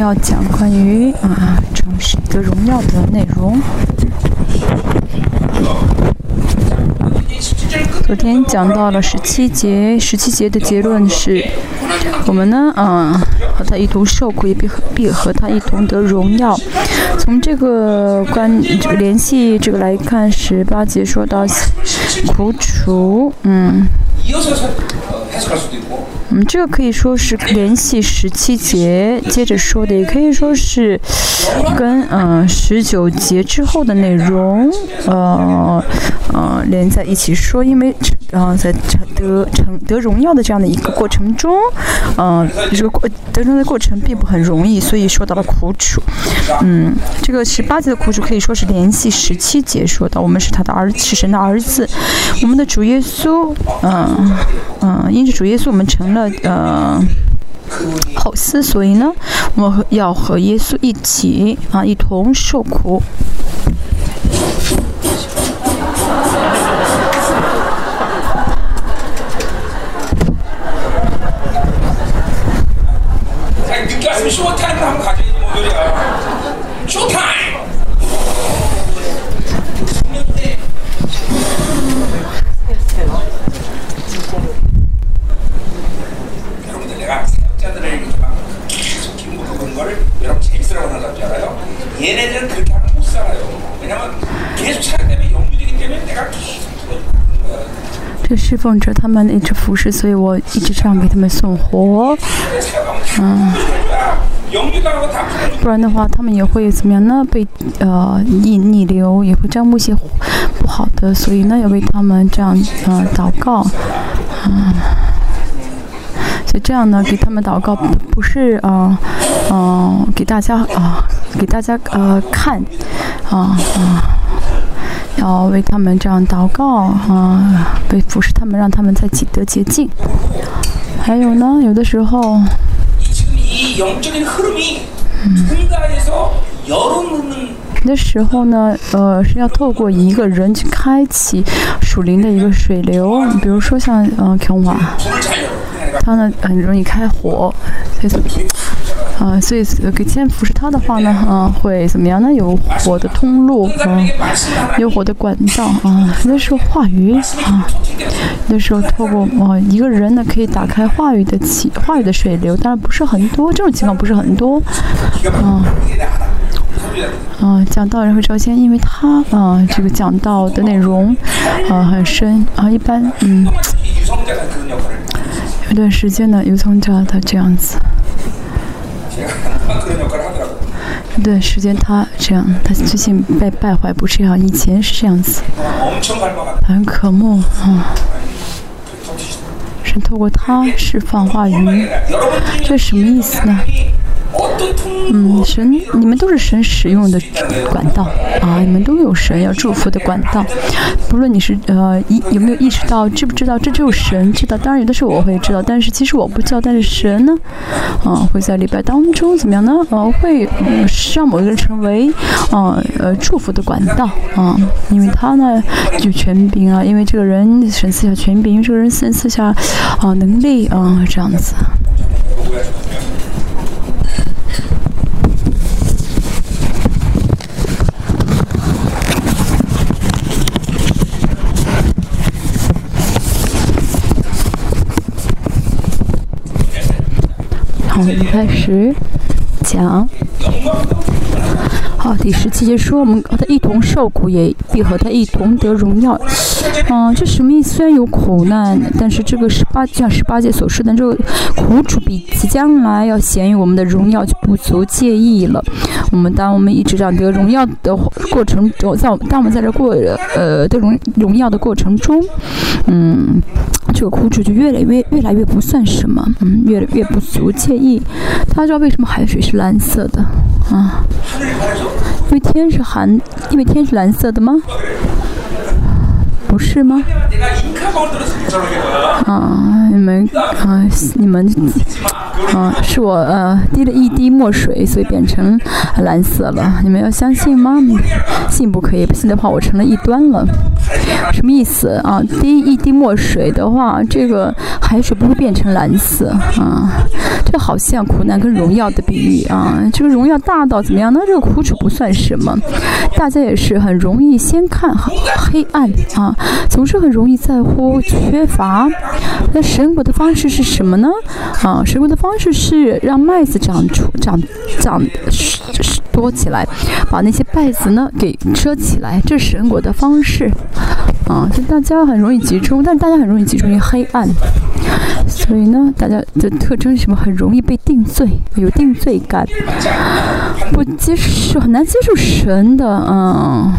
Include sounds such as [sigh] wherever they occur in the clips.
要讲关于啊，城市的荣耀的内容。昨天讲到了十七节，十七节的结论是，我们呢，嗯，和他一同受苦，也必和必和他一同得荣耀。从这个关这个联系这个来看，十八节说到苦楚，嗯。嗯，这个可以说是联系十七节接着说的，也可以说是跟嗯十九节之后的内容，呃呃连在一起说，因为然后在得成得荣耀的这样的一个过程中，嗯，这个过得荣的过程并不很容易，所以说到了苦楚。嗯，这个十八节的苦楚可以说是联系十七节说的，我们是他的儿，是神的儿子，我们的主耶稣，嗯嗯，因着主耶稣，我们成了。呃，后嗣，所以呢，我们要和耶稣一起啊，一同受苦。这侍奉者他们一直服侍，所以我一直这样给他们送活。嗯，不然的话，他们也会怎么样呢？被呃逆逆流，也会沾污些不好的，所以呢，要为他们这样呃祷告。嗯，所以这样呢，给他们祷告不是啊嗯给大家啊给大家呃看啊啊。要为他们这样祷告啊，为服侍他们，让他们在己得洁净。还有呢，有的时候，嗯，的时候呢，呃，是要透过一个人去开启属灵的一个水流，比如说像嗯，琼瓦，他呢很容易开火，所以。啊，所以给天服侍他的话呢，啊，会怎么样呢？有火的通路，啊，有火的管道，啊，那时候话语，啊，那时候透过啊一个人呢，可以打开话语的起话语的水流，当然不是很多，这种情况不是很多，啊，啊，讲道人会招先，因为他啊，这个讲道的内容啊很深，啊，一般嗯，有段时间呢，有从教他这样子。[laughs] 一段时间他这样，他最近被败坏不这样，以前是这样子，很可慕啊。是透过他释放话语，这什么意思呢？嗯，神，你们都是神使用的管道啊！你们都有神要祝福的管道，不论你是呃意有没有意识到，知不知道，这就是神知道。当然有的时候我会知道，但是其实我不知道。但是神呢，啊，会在礼拜当中怎么样呢？呃，会嗯让某一个人成为啊呃祝福的管道啊，因为他呢有权柄啊，因为这个人神赐下权柄，因为这个人神赐下啊能力啊这样子。我们开始讲。好，第十七节说，我们和他一同受苦，也必和他一同得荣耀。嗯，这什么意思？虽然有苦难，但是这个十八像十八节所说的这个苦楚，比即将来要显于我们的荣耀就不足介意了。我们当我们一直这样得荣耀的过程中，在我们当我们在这过呃得荣荣耀的过程中，嗯，这个苦楚就越来越越来越不算什么，嗯，越来越不足介意。大家知道为什么海水是蓝色的啊？因为天是蓝，因为天是蓝色的吗？不是吗？啊，你们啊，你们啊，是我呃滴了一滴墨水，所以变成蓝色了。你们要相信吗？信不可以，不信的话，我成了异端了。什么意思啊？滴一滴墨水的话，这个海水不会变成蓝色啊。这好像苦难跟荣耀的比喻啊。这个荣耀大到怎么样？那这个苦楚不算什么。大家也是很容易先看黑暗啊，总是很容易在乎缺乏。那神国的方式是什么呢？啊，神国的方式是让麦子长出、长、长多起来，把那些稗子呢给遮起来。这是神国的方式。啊，就大家很容易集中，但大家很容易集中于黑暗。所以呢，大家的特征是什么？很容易被定罪，有定罪感，不接受，很难接受神的，嗯。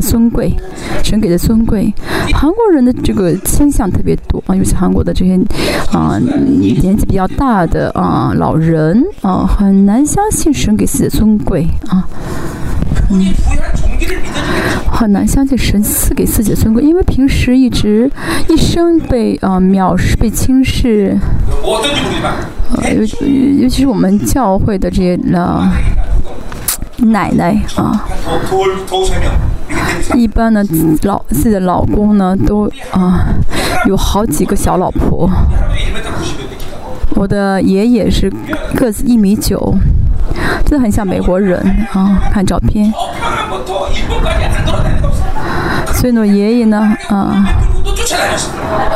尊贵，神给的尊贵。韩国人的这个倾向特别多啊，尤其韩国的这些啊年纪比较大的啊老人啊，很难相信神给自己的尊贵啊，嗯，很难相信神赐给自己的尊贵，因为平时一直一生被啊藐视、被轻视，呃，尤尤其是我们教会的这些啊奶奶啊。一般呢，老自己的老公呢，都啊有好几个小老婆。我的爷爷是个子一米九，真的很像美国人啊，看照片。所以呢，爷爷呢，啊，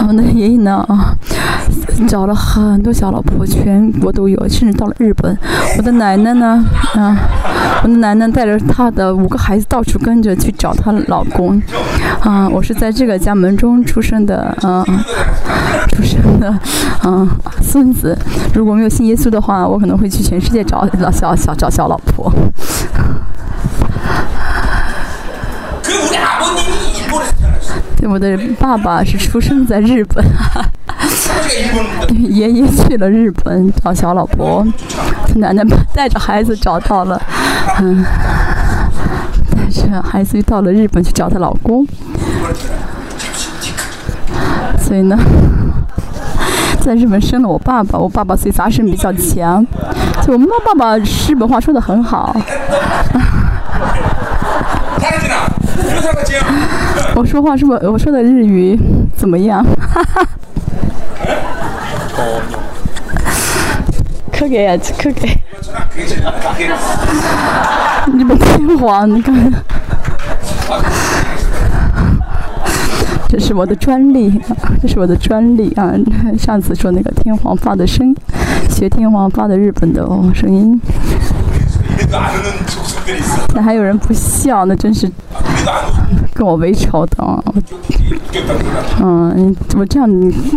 我们的爷爷呢，啊。找了很多小老婆，全国都有，甚至到了日本。我的奶奶呢？啊，我的奶奶带着她的五个孩子到处跟着去找她老公。啊，我是在这个家门中出生的，啊，出生的，啊，孙子。如果没有信耶稣的话，我可能会去全世界找老小小找小老婆。对，我的爸爸是出生在日本。[laughs] 爷爷去了日本找小老婆，奶奶带着孩子找到了，嗯，带着孩子又到了日本去找她老公，所以呢，在日本生了我爸爸，我爸爸所以杂声比较强，就我们爸爸日本话说的很好。[laughs] 我说话是不？我说的日语怎么样？哈哈。可给啊，可给！[laughs] 你们天皇，你看，这是我的专利，这是我的专利啊！上次说那个天皇发的声，学天皇发的日本的哦声音。[laughs] 那还有人不笑，那真是跟我为仇的。啊嗯，我这样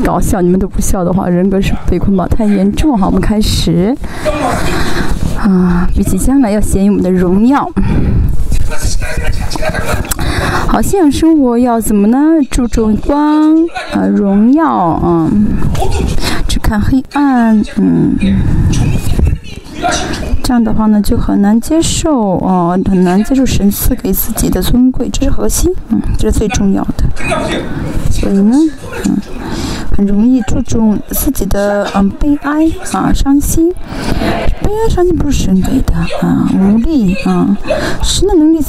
搞笑，你们都不笑的话，人格是被捆绑太严重。好，我们开始。啊，比起将来要显于我们的荣耀。好，信仰生活要怎么呢？注重光啊，荣耀嗯，只看黑暗，嗯。这样的话呢，就很难接受哦，很难接受神赐给自己的尊贵，这是核心，嗯，这是最重要的。所以呢，嗯，很容易注重自己的嗯悲哀啊伤心，悲哀伤心不是神给的啊，无力啊，神的能力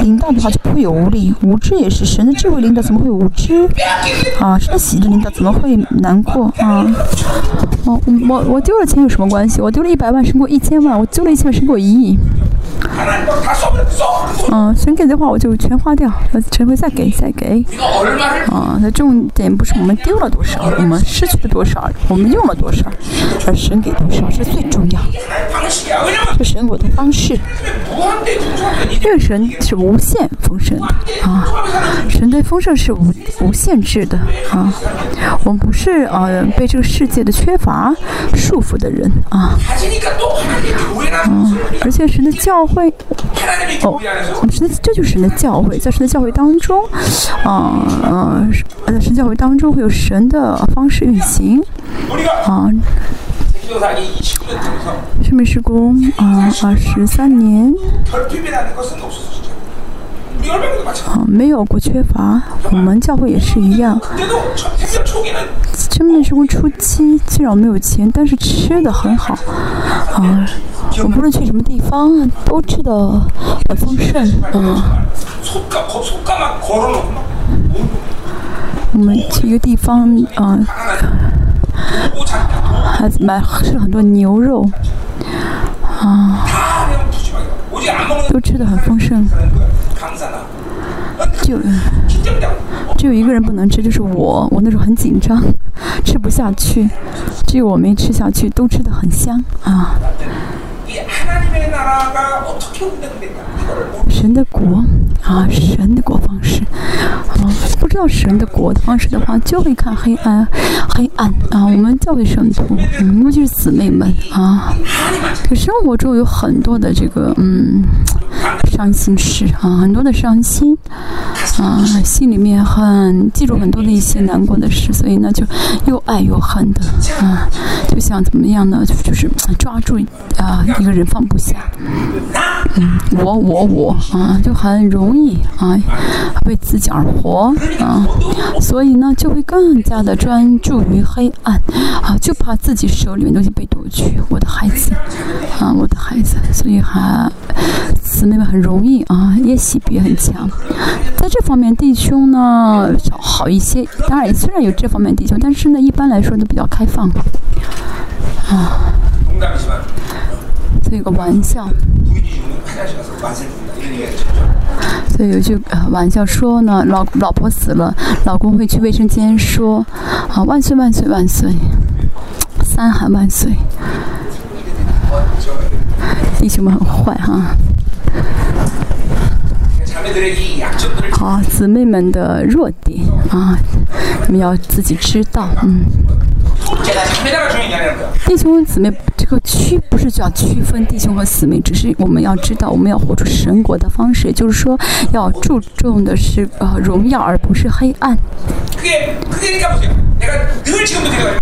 领导的话就不会有无力，无知也是神的智慧领导怎么会无知啊？神的喜的领导怎么会难过啊？哦，我我丢了钱有什么关系？我丢了一百万，胜过一千万；我丢了一千万，胜过一亿。嗯，神给的话我就全花掉，神会再给再给。啊，那重点不是我们丢了多少，我们失去了多少，我们用了多少，而神给多少是最重要的。这神我的方式，因为神是无限丰盛的啊，神对丰盛是无无限制的啊。我们不是啊被这个世界的缺乏束缚的人啊。嗯，而且神的教会。哦，神的这就是神的教会，在神的教会当中，啊呃，在神教会当中会有神的方式运行，啊，生命施工啊二十三年，啊，没有过缺乏，我们教会也是一样。生命生活初期虽然没有钱，但是吃的很好，啊，我不论去什么地方都吃的很丰盛，啊。我们去一个地方，啊，还买吃了很多牛肉，啊，都吃的很丰盛。就只有一个人不能吃，就是我。我那时候很紧张，吃不下去。只有我没吃下去，都吃的很香啊。神的国啊，神的国方式啊，不知道神的国的方式的话，就会看黑暗，黑暗啊。我们教会圣徒，嗯，尤其是姊妹们啊，可生活中有很多的这个嗯伤心事啊，很多的伤心啊，心里面很记住很多的一些难过的事，所以呢，就又爱又恨的啊，就想怎么样呢？就是抓住啊一个人放不下。嗯，我我我啊，就很容易啊，为自己而活啊，所以呢，就会更加的专注于黑暗啊，就怕自己手里面东西被夺去。我的孩子啊，我的孩子，所以还姊妹们很容易啊，也喜别很强。在这方面，弟兄呢好一些。当然，虽然有这方面弟兄，但是呢，一般来说都比较开放啊。有个玩笑，所以有句玩笑说呢，老老婆死了，老公会去卫生间说，啊万岁万岁万岁，三喊万岁。弟兄们很坏哈。好，姊妹们的弱点啊，你们要自己知道，嗯。弟兄姊妹，这个区不是叫区分弟兄和姊妹，只是我们要知道，我们要活出神国的方式，也就是说，要注重的是呃荣耀，而不是黑暗。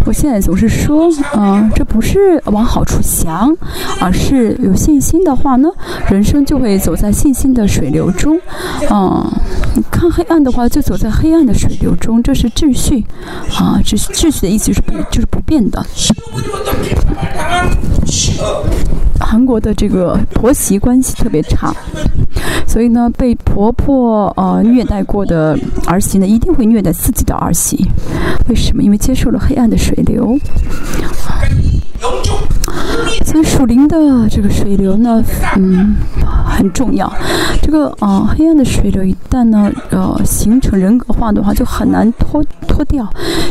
我现在总是说，嗯，这不是往好处想，而是有信心的话呢，人生就会走在信心的水流中。嗯，你看黑暗的话，就走在黑暗的水流中，这是秩序。啊，秩秩序的意思是不，就是不变的。韩国的这个婆媳关系特别差，所以呢，被婆婆呃虐待过的儿媳呢，一定会虐待自己的儿媳。为什么？因为接受了黑暗的水流。所以属灵的这个水流呢，嗯，很重要。这个啊，黑暗的水流一旦呢，呃，形成人格化的话，就很难脱脱掉，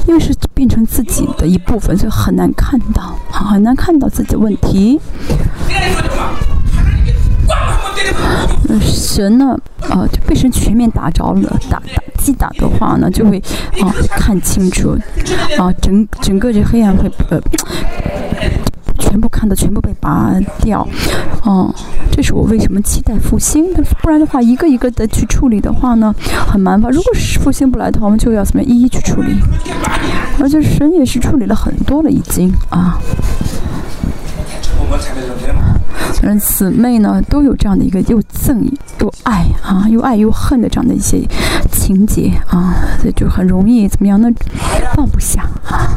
因为是变成自己的一部分，所以很难看到，很难看到自己的问题。神呢，呃，就被神全面打着了，打打击打的话呢，就会啊看清楚，啊整整个这黑暗会呃全部看到，全部被拔掉，哦，这是我为什么期待复兴，不然的话一个一个的去处理的话呢，很麻烦。如果是复兴不来的话，我们就要怎么样一一去处理，而且神也是处理了很多了已经啊。嗯，姊妹呢都有这样的一个又憎又爱啊，又爱又恨的这样的一些情节啊，所以就很容易怎么样呢？放不下啊，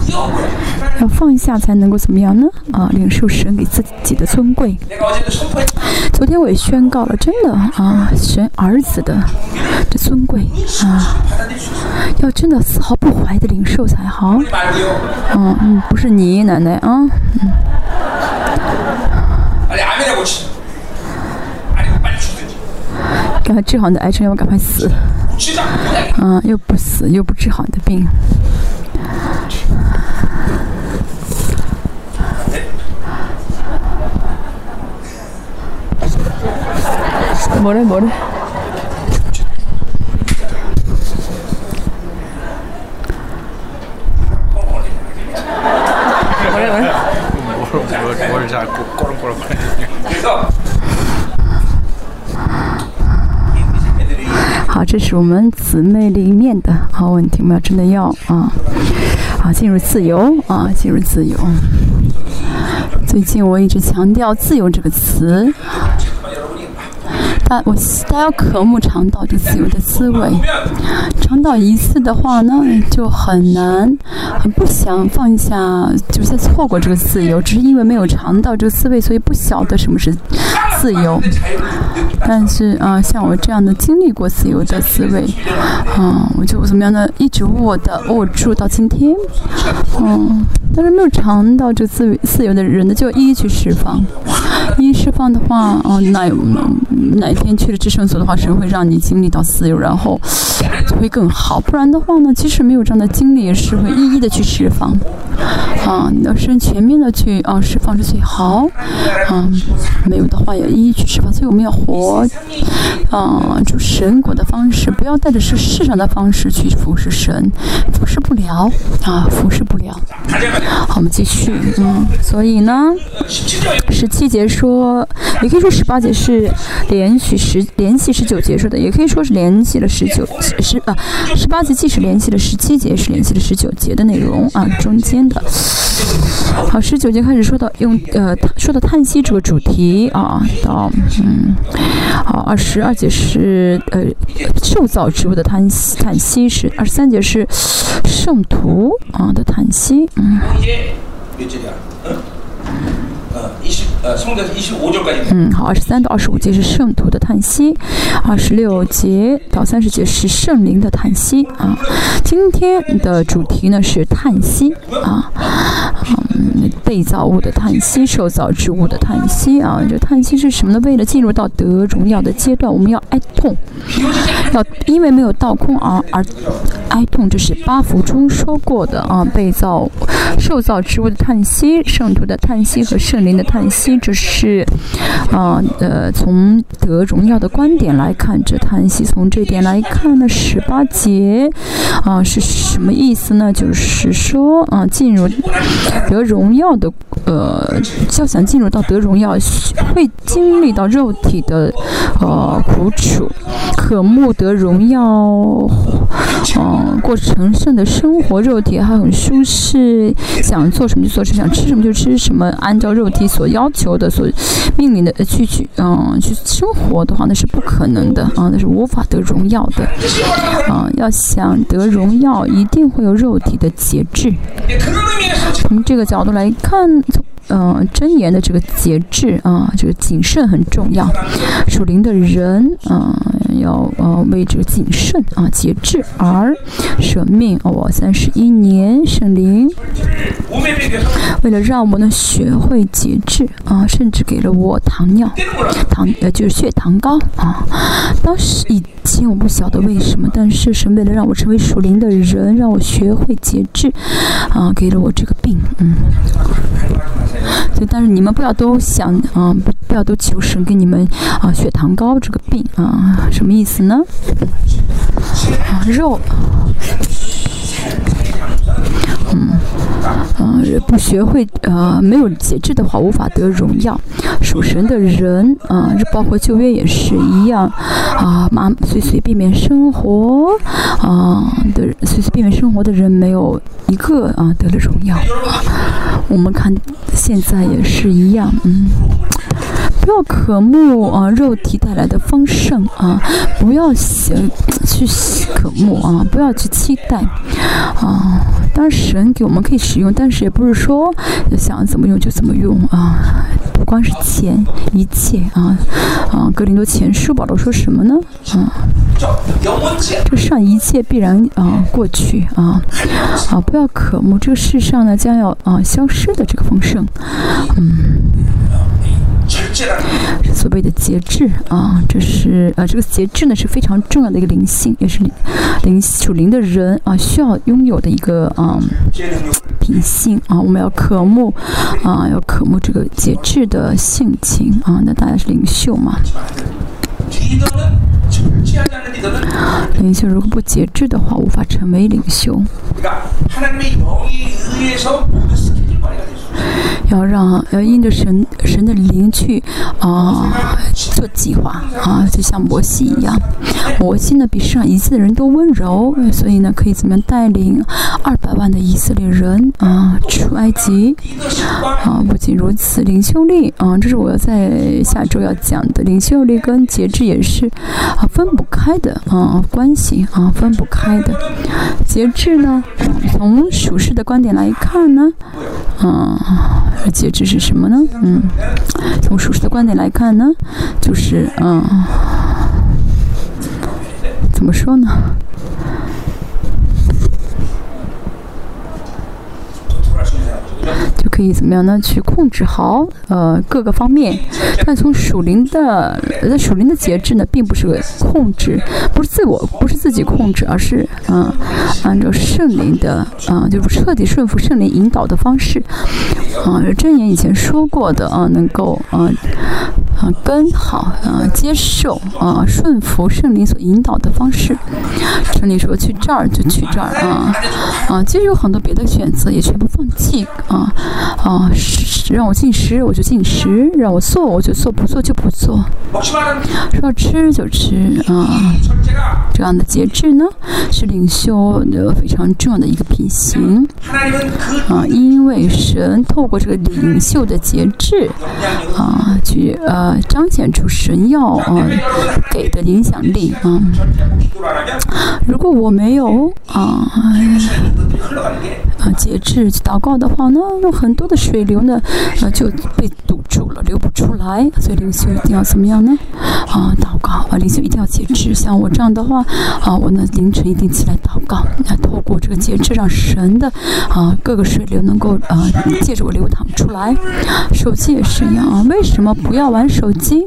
要放下才能够怎么样呢？啊，领受神给自己的尊贵。昨天我也宣告了，真的啊，神儿子的这尊贵啊，要真的丝毫不怀的领受才好。嗯嗯，不是你奶奶啊，嗯。赶快治好你的癌症，要赶快死。嗯，又不死，又不治好你的病。没了，没 [laughs] 好，这是我们姊妹里面的好问题，我们要真的要啊，好，进入自由啊，进入自由。最近我一直强调“自由”这个词，大我大家渴慕尝到这自由的滋味，尝到一次的话呢，就很难，很不想放下，就是错过这个自由，只是因为没有尝到这个滋味，所以不晓得什么是自由。但是啊，像我这样的经历过自由的滋味，啊，我就怎么样呢？一直握的握住到今天，嗯，但是没有尝到这自自由的人呢，就一一去释放。一释放的话，哦，那哪一天去了至圣所的话，神会让你经历到自由，然后就会更好。不然的话呢，即使没有这样的经历，也是会一一的去释放。啊，你要是全面的去啊释放是最好。啊，没有的话也一一去释放。所以我们要活，啊，就神国的方式，不要带着是世上的方式去服侍神，服侍不了啊，服侍不了。好，我们继续，嗯，所以呢，十七节说，说也可以说十八节是连续十连续十九节说的，也可以说是连续了十九十啊，十八节既是连续了十七节，是连续了十九节的内容啊，中间的。好，十九节开始说到用呃说到叹息这个主题啊，到嗯，好，二十二节是呃受造植物的叹息叹息是二十三节是圣徒啊的叹息，嗯。嗯，好，二十三到二十五节是圣徒的叹息，二十六节到三十节是圣灵的叹息啊。今天的主题呢是叹息啊，嗯，被造物的叹息，受造之物的叹息啊。这叹息是什么呢？为了进入到得荣耀的阶段，我们要哀痛，要因为没有倒空而而哀痛，这是八福中说过的啊。被造、受造之物的叹息，圣徒的叹息和圣灵的叹息。这是，啊，呃，从得荣耀的观点来看，这叹息；从这点来看呢，十八节，啊，是什么意思呢？就是说，啊，进入得荣耀的，呃，要想进入到得荣耀，会经历到肉体的，呃，苦楚，渴慕得荣耀，嗯，过成圣的生活，肉体还很舒适，想做什么就做什么，想吃什么就吃什么，按照肉体所要求。求的所命令的去去嗯去生活的话那是不可能的啊那是无法得荣耀的啊要想得荣耀一定会有肉体的节制。从这个角度来看，嗯真言的这个节制啊这个谨慎很重要。属灵的人啊要呃为这个谨慎啊节制而舍命。我三十一年圣灵为了让我能学会节制啊。甚至给了我糖尿，糖呃就是血糖高啊。当时以前我不晓得为什么，但是神为了让我成为属灵的人，让我学会节制啊，给了我这个病，嗯。就，但是你们不要都想啊，不要都求神给你们啊血糖高这个病啊，什么意思呢？啊肉。嗯，嗯，不学会呃，没有节制的话，无法得荣耀。属神的人啊，这包括旧约也是一样啊，妈随随便便生活啊的随随便便生活的人，没有一个啊得了荣耀。我们看现在也是一样，嗯。不要渴慕啊肉体带来的丰盛啊，不要想去渴慕啊，不要去期待啊。当然神给我们可以使用，但是也不是说想怎么用就怎么用啊。不光是钱，一切啊啊。格林多前书保罗说什么呢？啊，这上一切必然啊过去啊啊，不要渴慕这个世上呢将要啊消失的这个丰盛，嗯。所谓的节制啊，这是呃，这个节制呢是非常重要的一个灵性，也是灵属灵的人啊需要拥有的一个嗯品性啊。我们要渴慕啊，要渴慕这个节制的性情啊。那大家是领袖嘛？领袖如果不节制的话，无法成为领袖。要让要因着神神的灵去啊做计划啊，就像摩西一样。摩西呢比世上一切的人都温柔，所以呢可以怎么样带领二百万的以色列人啊出埃及啊？不仅如此，领袖力啊，这是我要在下周要讲的。领袖力跟节制也是啊分不开的啊关系啊分不开的。节制呢，从属世的观点来看呢，啊。节制是什么呢？嗯，从属世的观点来看呢，就是嗯，怎么说呢？就可以怎么样呢？去控制好呃各个方面。但从属灵的那属灵的节制呢，并不是控制，不是自我，不是自己控制，而是嗯按照圣灵的啊，就是彻底顺服圣灵引导的方式。啊，真言以前说过的啊，能够啊啊跟好啊接受啊顺服圣灵所引导的方式。圣灵说去这儿就去这儿啊啊，其实有很多别的选择，也全部放弃。啊啊，让我进食我就进食，让我做我就做，不做就不做。说吃就吃啊，这样的节制呢，是领袖的非常重要的一个品行啊。因为神透过这个领袖的节制啊，去呃彰显出神要啊给的影响力啊。如果我没有啊啊节制祷告的话呢？那很多的水流呢，呃，就被堵住了，流不出来。所以领袖一定要怎么样呢？啊，祷告啊，领袖一定要节制。像我这样的话，啊，我呢凌晨一定起来祷告，那透过这个节制，让神的啊各个水流能够啊借着我流淌出来。手机也是一样啊，为什么不要玩手机？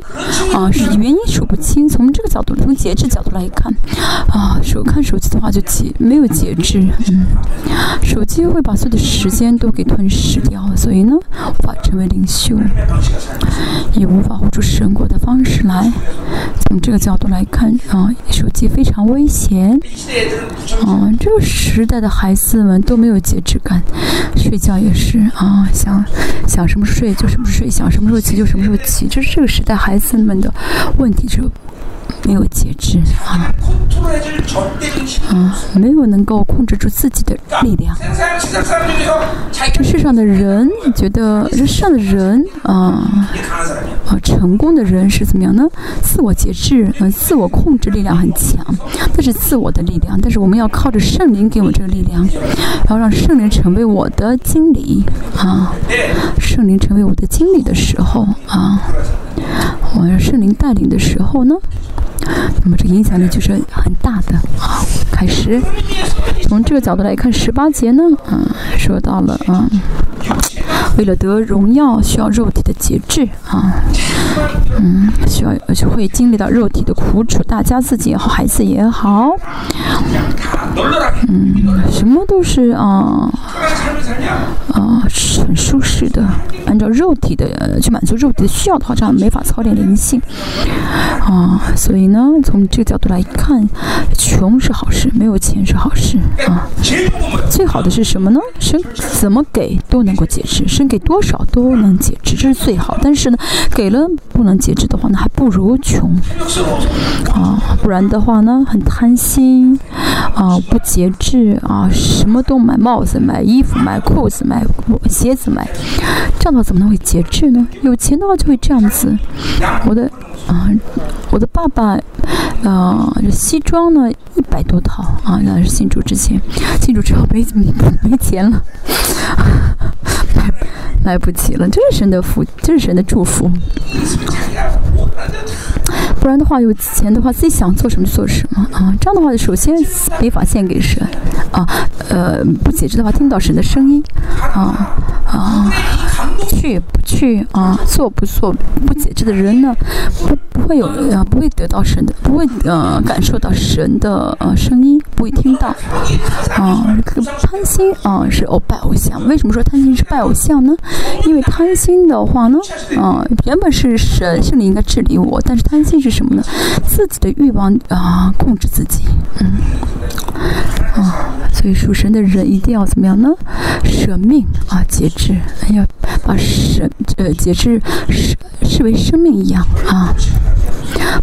啊，是原因数不清。从这个角度，从节制角度来看，啊，手看手机的话就节没有节制，嗯，手机会把所有的时间都给吞。失掉，所以呢，无法成为领袖，也无法活出神国的方式来。从这个角度来看啊，手机非常危险。啊，这个时代的孩子们都没有节制感，睡觉也是啊，想想什么睡就什么睡，想什么时候起就什么时候起，这是这个时代孩子们的问题。就没有节制啊，啊，没有能够控制住自己的力量。这世上的人你觉得，这世上的人 [laughs] 啊，啊，成功的人是怎么样呢？自我节制，呃，自我控制力量很强，那是自我的力量。但是我们要靠着圣灵给我们这个力量，然后让圣灵成为我的经理啊，圣灵成为我的经理的时候啊，我让圣灵带领的时候呢？那么这影响力就是很大的啊！开始从这个角度来看，十八节呢，嗯，说到了嗯，为了得荣耀，需要肉体的节制啊，嗯，需要就会经历到肉体的苦楚，大家自己也好，孩子也好，嗯，什么都是啊啊，是很舒适的，按照肉体的去满足肉体的需要的话，这样没法操练灵性啊，所以呢。从这个角度来看，穷是好事，没有钱是好事啊。最好的是什么呢？生怎么给都能够节制，是给多少都能节制，这是最好。但是呢，给了不能节制的话，那还不如穷啊。不然的话呢，很贪心啊，不节制啊，什么都买帽子、买衣服、买裤子、买鞋子买，这样的话怎么能会节制呢？有钱的话就会这样子。我的啊，我的爸爸。啊，这西装呢，一百多套啊！那是新主之前，新主之后没没钱了，[laughs] 来不及了。这是神的福，这是神的祝福。不然的话，有钱的话，自己想做什么就做什么啊！这样的话，首先没法献给神啊。呃，不解释的话，听不到神的声音啊啊。去不去啊？做不做？不节制的人呢，不不会有啊，不会得到神的，不会呃感受到神的呃声音，不会听到啊。贪心啊，是偶拜偶像。为什么说贪心是拜偶像呢？因为贪心的话呢，啊，原本是神圣灵应该治理我，但是贪心是什么呢？自己的欲望啊，控制自己，嗯，啊。所以属神的人一定要怎么样呢？舍命啊，节制，要把神呃节制视视为生命一样啊，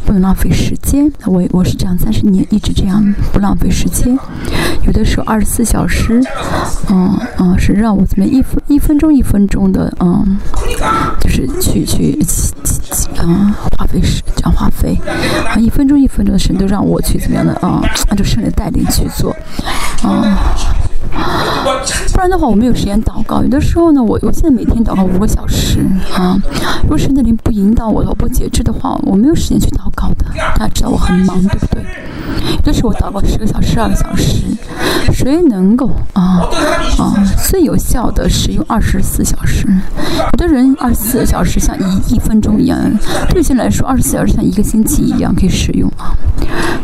不能浪费时间。我我是这样，三十年一直这样，不浪费时间。有的时候二十四小时，嗯嗯，是让我怎么一分一分钟一分钟的嗯，就是去去嗯花费时这样花费啊，一分钟一分钟的神都让我去怎么样的啊，按照圣灵带领去做啊。不然的话，我没有时间祷告。有的时候呢，我我现在每天祷告五个小时啊。如果神的灵不引导我，我不节制的话，我没有时间去祷告的。大家知道我很忙，对不对？有的时候我祷告十个小时、二个小时。谁能够啊啊最有效的使用二十四小时？有的人二十四小时像一一分钟一样，对有些来说二十四小时像一个星期一样可以使用啊。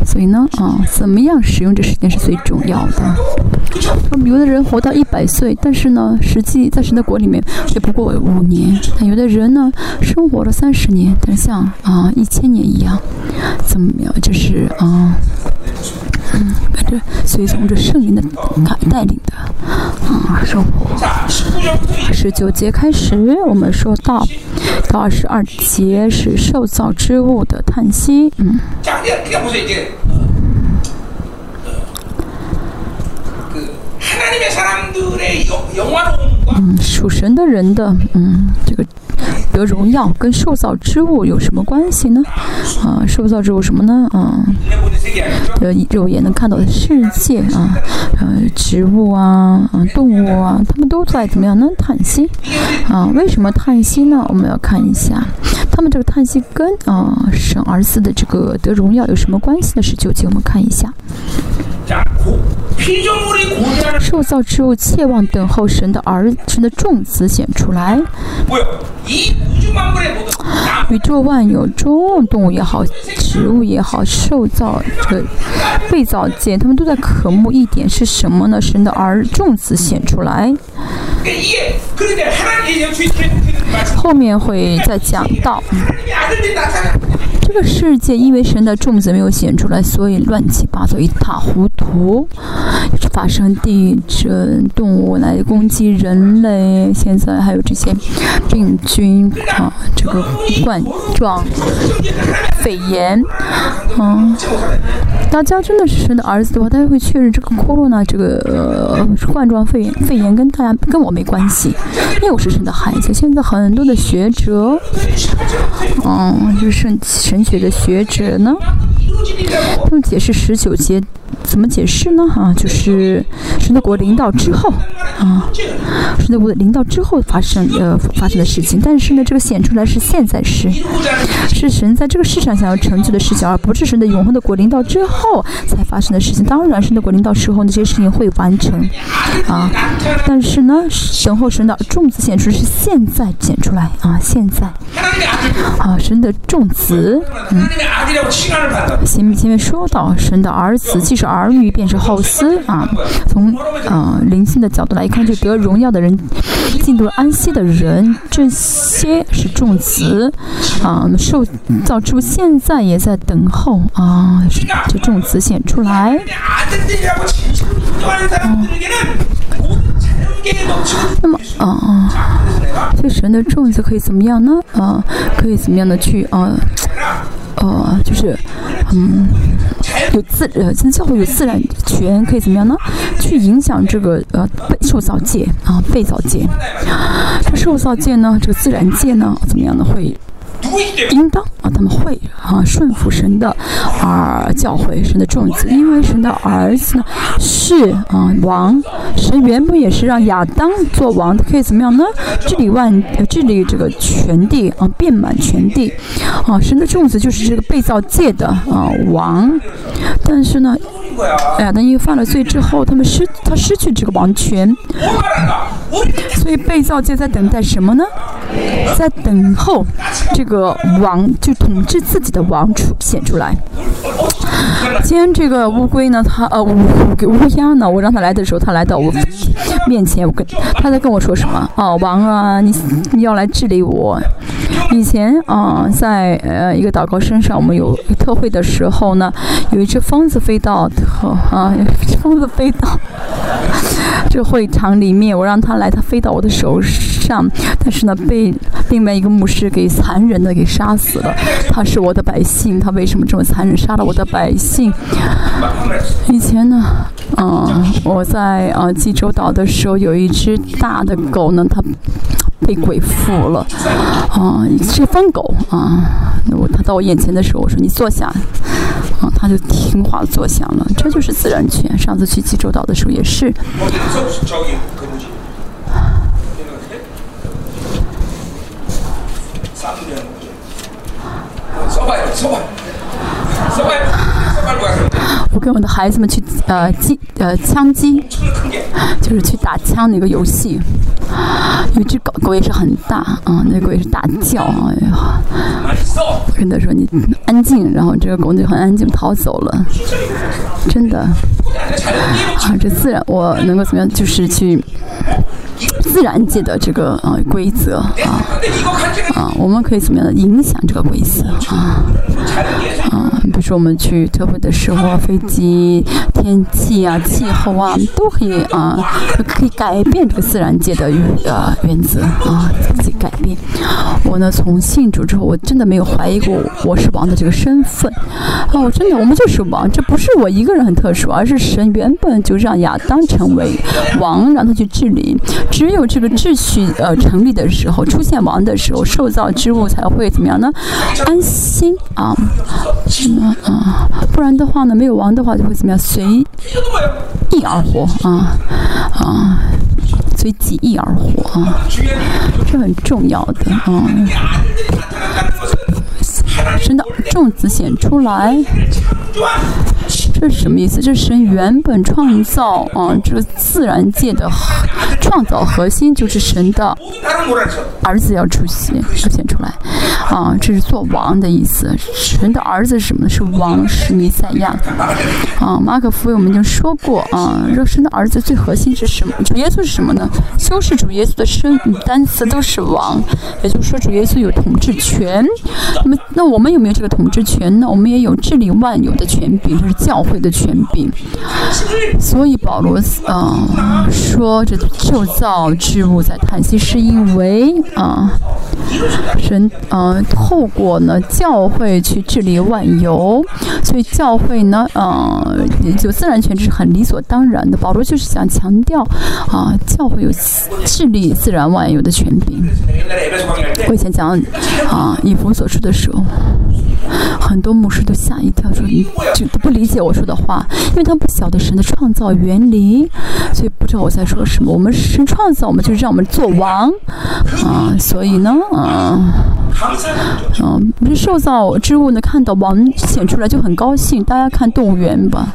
所以呢啊，怎么样使用这时间是最重要的。有的人活到一百岁，但是呢，实际在神的国里面也不过五年。有的人呢，生活了三十年，但是像啊一千年一样，怎么样？就是啊，嗯，跟着随从着圣灵的带领的啊生活。十九节开始，我们说到到二十二节是受造之物的叹息，嗯。嗯，属神的人的嗯，这个得荣耀跟受造之物有什么关系呢？啊，受造之物什么呢？啊，呃，肉眼能看到的世界啊，呃，植物啊，啊，动物啊，他们都在怎么样呢？叹息啊？为什么叹息呢？我们要看一下，他们这个叹息跟啊神儿子的这个得荣耀有什么关系呢？十九节我们看一下。受造之物切望等候神的儿神的众子显出来。宇宙万有中，动物也好，植物也好，受造这个被造界，他们都在渴慕一点是什么呢？神的儿众子显出来。后面会再讲到。这个世界因为神的种子没有显出来，所以乱七八糟，一塌糊涂。发生地震，动物来攻击人类，现在还有这些病菌啊，这个冠状肺炎，嗯，大家真的是神的儿子的话，大家会确认这个 corona 这个冠状肺炎肺炎跟大家跟我没关系，因为我是神的孩子。现在很多的学者，嗯，就是神神。学的学者呢，他们解释十九节怎么解释呢？啊，就是神的国领导之后，啊，神的国领导之后发生呃发生的事情。但是呢，这个显出来是现在时，是神在这个世上想要成就的事情，而不是神的永恒的国领导之后才发生的事情。当然，神的国领导之后，那些事情会完成，啊，但是呢，等候神的种子显出是现在显出来啊，现在，啊，神的种子。嗯，前面前面说到，神的儿子既是儿女，便是后嗣啊。从呃灵性的角度来看，就得荣耀的人，进入安息的人，这些是众子啊。受造之物现在也在等候啊，这众子显出来。那么啊，这神的种子可以怎么样呢？啊，可以怎么样的去啊？呃，呃就是，嗯，有自呃，现在教会有自然权，可以怎么样呢？去影响这个呃被受造界啊，被造界。这受造界呢，这个自然界呢，怎么样呢？会。应当啊，他们会啊顺服神的，而教诲神的种子，因为神的儿子呢是啊王，神原本也是让亚当做王的，可以怎么样呢？治理万，治理这个全地啊，遍满全地啊，神的种子就是这个被造界的啊王，但是呢。亚当因为犯了罪之后，他们失他失去这个王权，所以被造界在等待什么呢？在等候这个个王就统治自己的王出现出来。今天这个乌龟呢，它呃乌乌鸦呢，我让它来的时候，它来到我面前，我跟它在跟我说什么？哦，王啊，你你要来治理我。以前啊，在呃一个祷告身上，我们有特会的时候呢，有一只疯子飞到啊，疯子飞到 [laughs] 这会场里面，我让它来，它飞到我的手上，但是呢，被另外一个牧师给残忍的给杀死了。他是我的百姓，他为什么这么残忍，杀了我的百姓？以前呢，嗯，我在呃济州岛的时候，有一只大的狗呢，它。被鬼附了，啊，是疯狗啊！我它到我眼前的时候，我说你坐下，啊，它就听话坐下了。这就是自然犬。上次去济州岛的时候也是。我跟我的孩子们去呃击呃枪击，就是去打枪那个游戏。有一只狗狗也是很大啊，那狗也是大叫哎呀！我，跟他说你安静，然后这个狗就很安静逃走了，真的啊，这自然我能够怎么样，就是去。自然界的这个呃规则啊啊，我们可以怎么样影响这个规则啊啊？比如说我们去特会的时候啊，飞机、天气啊、气候啊，都可以啊，可以改变这个自然界的呃原则啊，自己改变。我呢，从信主之后，我真的没有怀疑过我是王的这个身份哦，真的，我们就是王，这不是我一个人很特殊，而是神原本就让亚当成为王，让他去治理。只有这个秩序呃成立的时候，出现王的时候，受造之物才会怎么样呢？安心啊，什么啊？不然的话呢，没有王的话就会怎么样？随意而活啊啊，随己意而活啊，这很重要的啊。神的种子显出来，这是什么意思？这是神原本创造啊，这个自然界的创造核心就是神的儿子要出现，出现出来啊，这是做王的意思。神的儿子是什么？是王，是弥赛亚啊。马可福音我们已经说过啊，这神的儿子最核心是什么？主耶稣是什么呢？修饰主耶稣的身单词都是王，也就是说主耶稣有统治权。那么那我们有没有这个统治权呢？我们也有治理万有的权柄，就是教会的权柄。所以保罗啊说，这受造之物在叹息，是因为啊神啊透过呢教会去治理万有，所以教会呢啊有自然权这是很理所当然的。保罗就是想强调啊教会有治理自然万有的权柄。我以前讲啊以弗所书的时候。很多牧师都吓一跳，说你就不理解我说的话，因为他不晓得神的创造原理，所以不知道我在说什么。我们神创造，我们就是让我们做王啊，所以呢，啊，嗯，不是受造之物呢，看到王显出来就很高兴。大家看动物园吧，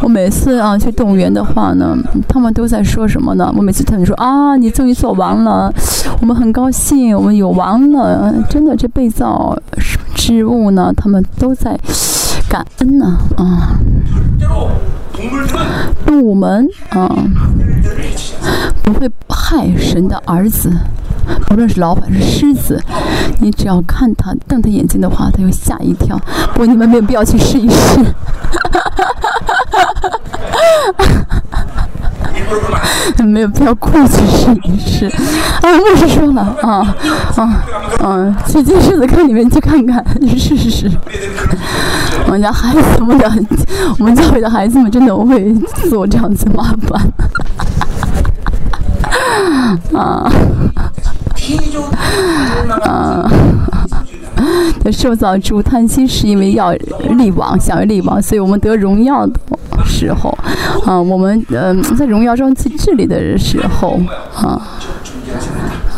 我每次啊去动物园的话呢，他们都在说什么呢？我每次他们说啊，你终于做王了，我们很高兴，我们有王了，真的这被造。之物呢？他们都在感恩呢，啊，动物们啊，不会害神的儿子，不论是老板是狮子，你只要看他瞪他眼睛的话，他就吓一跳。不过你们没有必要去试一试。没有必要过去试一试。啊，牧师说了，啊啊啊，去进狮子坑里面去看看，去试试。我们家孩子们的，我们教会的孩子们真的会做这样子麻烦。啊啊！受造主贪心是因为要立王，想要立王，所以我们得荣耀的时候，啊，我们嗯在荣耀中去治理的时候，啊，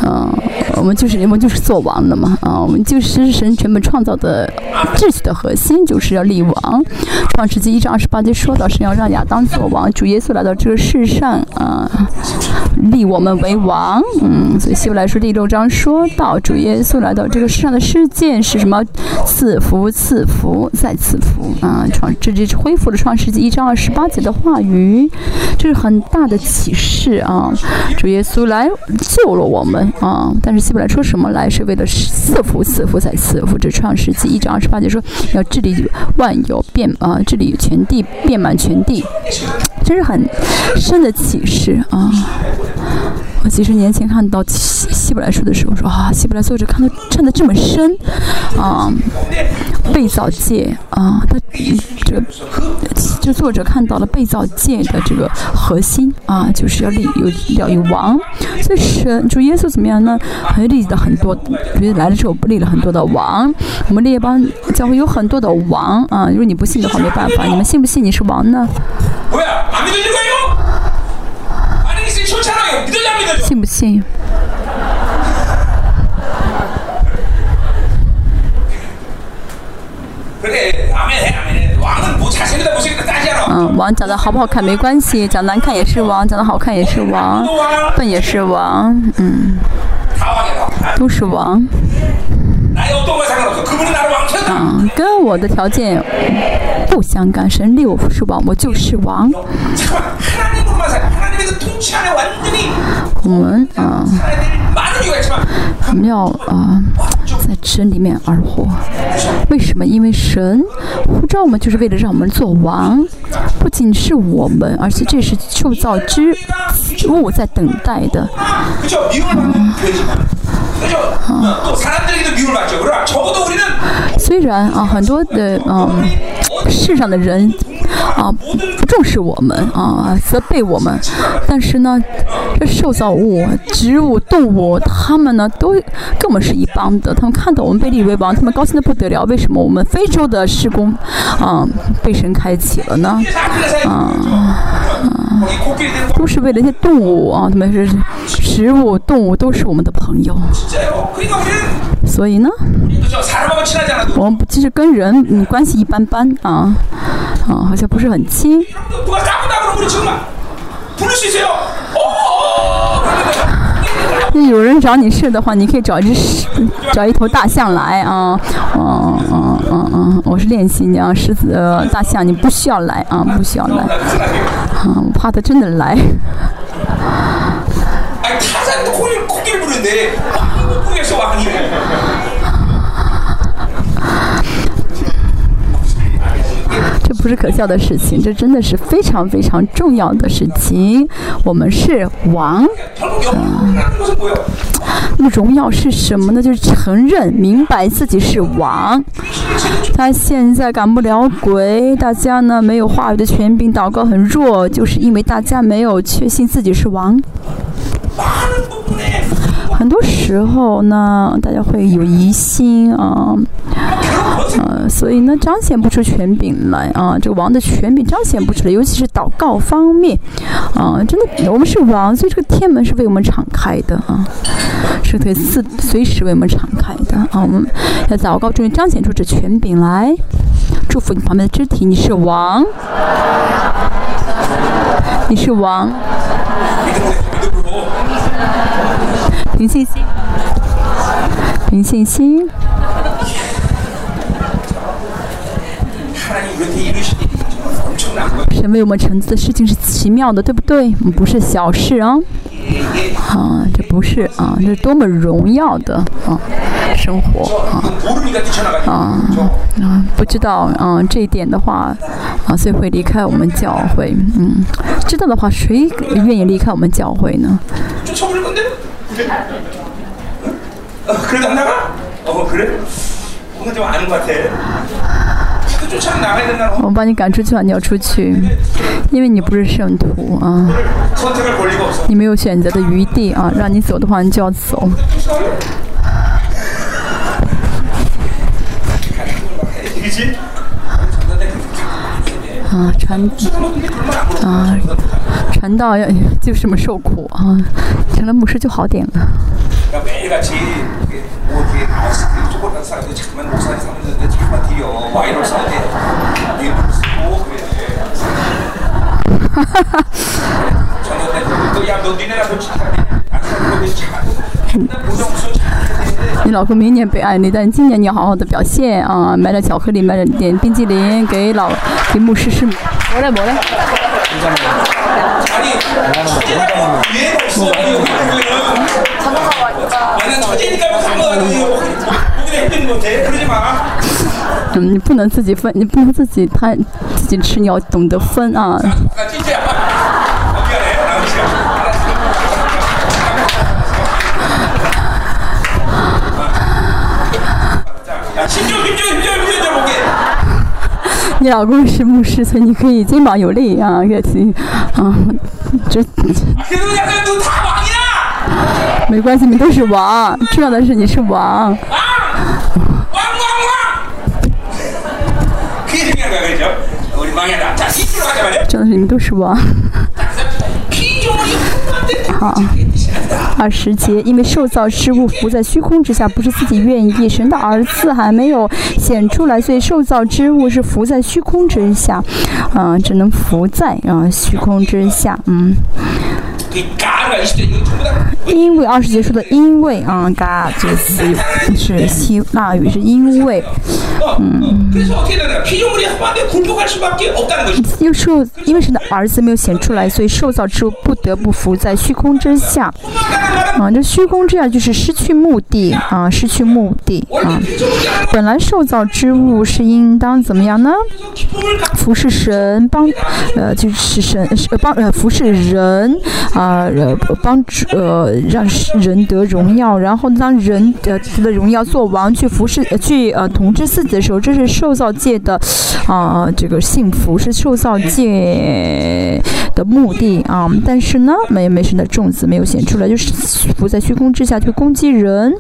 啊，我们就是我们就是做王的嘛，啊，我们就是神全部创造的秩序的核心，就是要立王。创世纪一章二十八节说到神要让亚当做王，主耶稣来到这个世上，啊。立我们为王。嗯，所以希伯来书第六章说到，主耶稣来到这个世上的事件是什么？赐福，赐福，再赐福啊！创，这就是恢复了创世纪一章二十八节的话语，这是很大的启示啊！主耶稣来救了我们啊！但是希伯来说什么来？是为了赐福，赐福再赐福。这创世纪一章二十八节说要治理万有，变啊，治理全地，遍满全地，真是很深的启示啊！我几十年前看到希希伯来书的时候说啊，希伯来作者看到看得这么深啊，被造界啊，他这个这作者看到了被造界的这个核心啊，就是要立有要有王，所以神主耶稣怎么样呢？还立了很多，比如来的时候立了很多的王，我们列邦教会有很多的王啊，如果你不信的话没办法，你们信不信你是王呢？信不信？嗯，王长得好不好看没关系，长难看也是王，长得好看也是王，笨也是王，嗯，都是王。嗯，跟我的条件不相干，神立我是王，我就是王。我们啊，我们要啊，在神里面而活。为什么？因为神呼召我们，就是为了让我们做王。不仅是我们，而且这是受造之物在等待的。虽然啊，很多的嗯，世上的人啊不重视我们啊，责备我们，但是呢，这受造物、植物、动物，他们呢都跟我们是一帮的。他们看到我们被立为王，他们高兴的不得了。为什么我们非洲的施工啊被神开启了呢？啊啊，都是为了一些动物啊，他们是食物、动物都是我们的朋友。所以呢，我们其实跟人嗯关系一般般啊，啊好像不是很亲。那有人找你事的话，你可以找一只 [laughs] 找一头大象来啊，嗯嗯嗯嗯，我是练习你啊，狮子、呃大象，你不需要来啊，不需要来，啊，我怕他真的来。[laughs] [laughs] 这不是可笑的事情，这真的是非常非常重要的事情。我们是王，那么荣耀是什么呢？就是承认、明白自己是王。他现在赶不了鬼，大家呢没有话语的权柄，祷告很弱，就是因为大家没有确信自己是王。很多时候呢，大家会有疑心啊，呃，所以呢，彰显不出权柄来啊，这个王的权柄彰显不出来，尤其是祷告方面啊，真的，我们是王，所以这个天门是为我们敞开的啊，是可以随随时为我们敞开的啊，我们要祷告，终于彰显出这权柄来，祝福你旁边的肢体，你是王，你是王。凭信心，凭信心。神为我们成就的事情是奇妙的，对不对？不是小事啊！啊，这不是啊，这是多么荣耀的啊生活啊！啊啊，不知道啊这一点的话啊，所以会离开我们教会。嗯，知道的话，谁愿意离开我们教会呢？我把你赶出去吧！你要出去，因为你不是圣徒啊，你没有选择的余地啊！让你走的话，你就要走。啊，传啊，传道要就这么受苦啊，成了牧师就好点了。哈哈。你老公明年被爱你，但今年你要好好的表现啊！买点巧克力，买点点冰激凌给老给牧师吃。没了没了。嗯，你不能自己分，你不能自己贪自己吃，你要懂得分啊。你老公是牧师，所以你可以肩膀有力啊，乐器啊，这。没关系，你们都是王，重要的是你是王。真的是你们都是王。[laughs] 好。二十节，因为受造之物浮在虚空之下，不是自己愿意。神的儿子还没有显出来，所以受造之物是浮在虚空之下，嗯，只能浮在啊虚空之下，嗯。因为二十节说的因为啊，嘎这个词是希腊语，是因为，嗯。又受，因为神的儿子没有显出来，所以受造之物不得不浮在虚空之下。啊，这虚空之下就是失去目的啊，失去目的啊。本来受造之物是应当怎么样呢？服侍神，帮呃就是神帮呃服侍人啊，呃帮助呃让人得荣耀。然后当人的荣耀做王去服侍去呃统治自己的时候，这是受造界的啊这个幸福，是受造界的目的啊。但是呢，没没神的种子没有显出来，就是。浮在虚空之下去攻击人，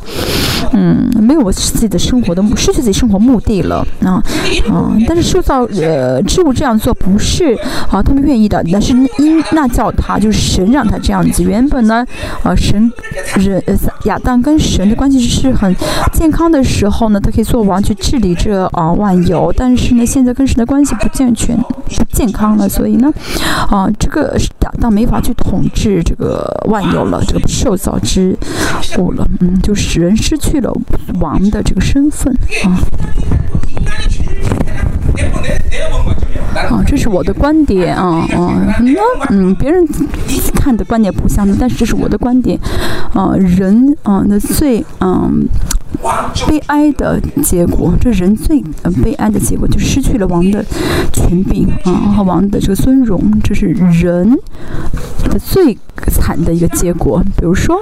嗯，没有自己的生活的失去自己生活目的了啊啊！但是塑造呃植物这样做不是啊他们愿意的，那是因那叫他就是神让他这样子。原本呢啊神人呃亚当跟神的关系是很健康的时候呢，他可以做王去治理这啊万有。但是呢现在跟神的关系不健全不健康了，所以呢啊这个亚当没法去统治这个万有了，这个受造。之物了，嗯，就使人失去了王的这个身份啊。啊，这是我的观点啊啊，那嗯，别人看的观点不相同，但是这是我的观点啊。人啊那最嗯悲哀的结果，这人最悲哀的结果就失去了王的权柄啊和王的这个尊荣，这是人的最惨的一个结果。比如说。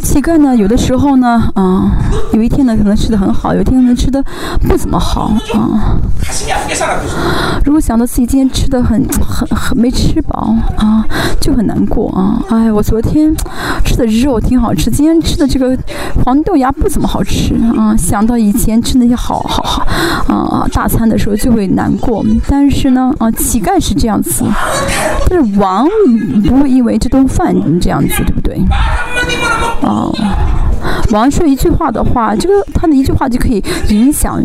乞丐呢，有的时候呢，啊，有一天呢可能吃的很好，有一天呢吃的不怎么好，啊。如果想到自己今天吃的很很很没吃饱，啊，就很难过啊。哎，我昨天吃的肉挺好吃，今天吃的这个黄豆芽不怎么好吃啊。想到以前吃那些好好好啊大餐的时候就会难过。但是呢，啊，乞丐是这样子，但是王不会因为这顿饭这样子，对不对？哦，王说一句话的话，这个他的一句话就可以影响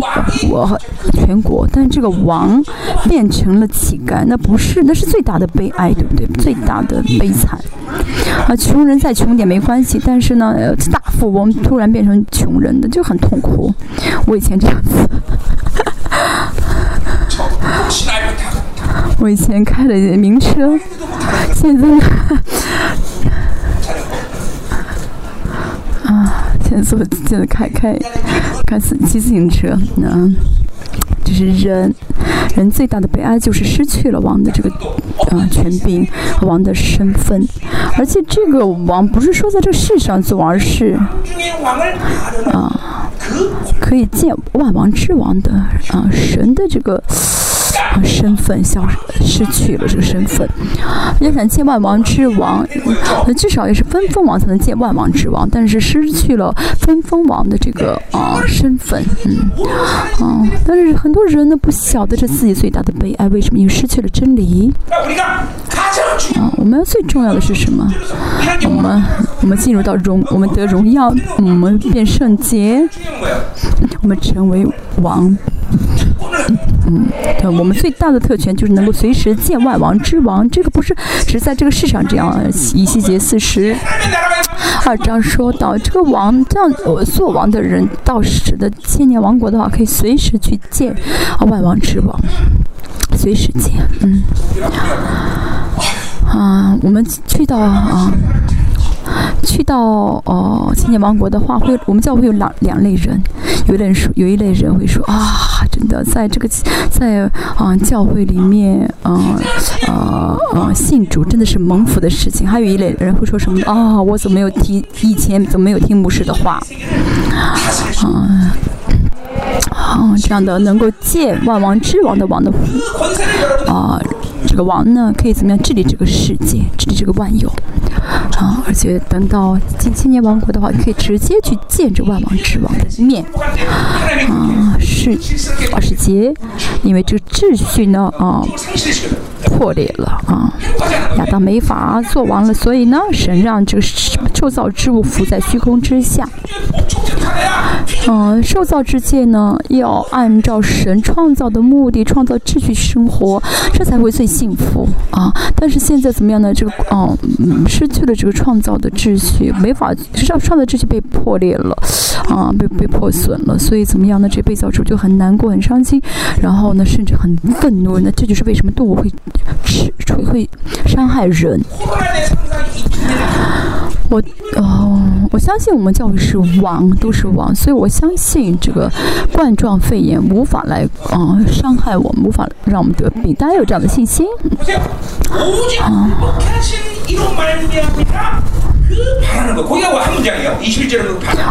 我全国。但是这个王变成了乞丐，那不是，那是最大的悲哀，对不对？最大的悲惨。啊，穷人再穷点没关系，但是呢，大富翁突然变成穷人的就很痛苦。我以前这样子，我以前开 [laughs] 了名车，现在。啊，现在坐，现在开开开自骑自行车，嗯，就是人人最大的悲哀就是失去了王的这个啊权柄和王的身份，而且这个王不是说在这世上做王，而是啊可以见万王之王的啊神的这个。啊身份消失去了这个身份，要想见万王之王，那至少也是分封王才能见万王之王，但是失去了分封王的这个啊身份，嗯，啊，但是很多人呢不晓得这自己最大的悲哀，为什么？因为失去了真理。啊，我们最重要的是什么？我们我们进入到荣，我们得荣耀，我们变圣洁，我们成为王。嗯，对，我我们最大的特权就是能够随时见万王之王。这个不是只在这个世上这样。以西结四十二章说到，这个王这样做王的人，到时的千年王国的话，可以随时去见万王之王，随时见。嗯，啊，我们去到啊。去到哦，千年王国的话，会我们教会有两两类人，有人说，有一类人会说啊，真的在这个在啊教会里面，嗯呃呃信主真的是蒙福的事情。还有一类人会说什么啊，我怎么没有听以前怎么没有听牧师的话？啊啊，这样的能够见万王之王的王的啊，这个王呢，可以怎么样治理这个世界，治理这个万有？啊，而且等到进千年王国的话，你可以直接去见着万王之王的面。啊，是二十节，因为这个秩序呢，啊，破裂了啊，亚当没法做完了，所以呢，神让这个受造之物浮在虚空之下。嗯，受造之界呢，要按照神创造的目的创造秩序生活，这才会最幸福啊。但是现在怎么样呢？这个，嗯，失去了这个创造的秩序，没法，上创造秩序被破裂了，啊，被被破损了，所以怎么样呢？这被造主就很难过、很伤心，然后呢，甚至很愤怒。那这就是为什么动物会吃会会伤害人。我哦，我相信我们教会是王，都是王，所以我相信这个冠状肺炎无法来啊伤害我们，无法让我们得病。大家有这样的信心？啊。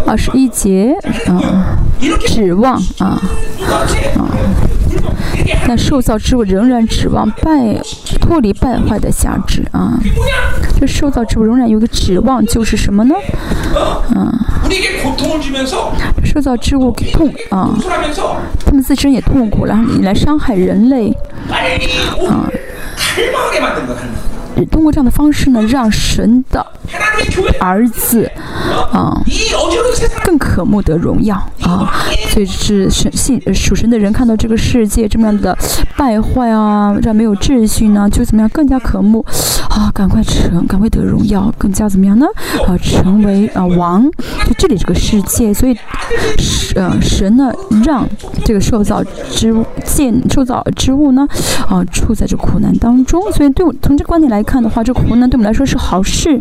二十一节，啊，指望啊，啊。但受造之物仍然指望败脱离败坏的价值啊！这受造之物仍然有个指望，就是什么呢？嗯，受造之物痛啊，他们自身也痛苦，然后你来伤害人类啊！通过这样的方式呢，让神的儿子啊更渴慕得荣耀啊，所以是神信属神的人看到这个世界这么样的败坏啊，这样没有秩序呢，就怎么样更加渴慕啊，赶快成，赶快得荣耀，更加怎么样呢？啊，成为啊王，就治理这个世界，所以呃神呢让这个受造之物见受造之物呢啊处在这苦难当中，所以对我从这观点来。看的话，这苦难对我们来说是好事。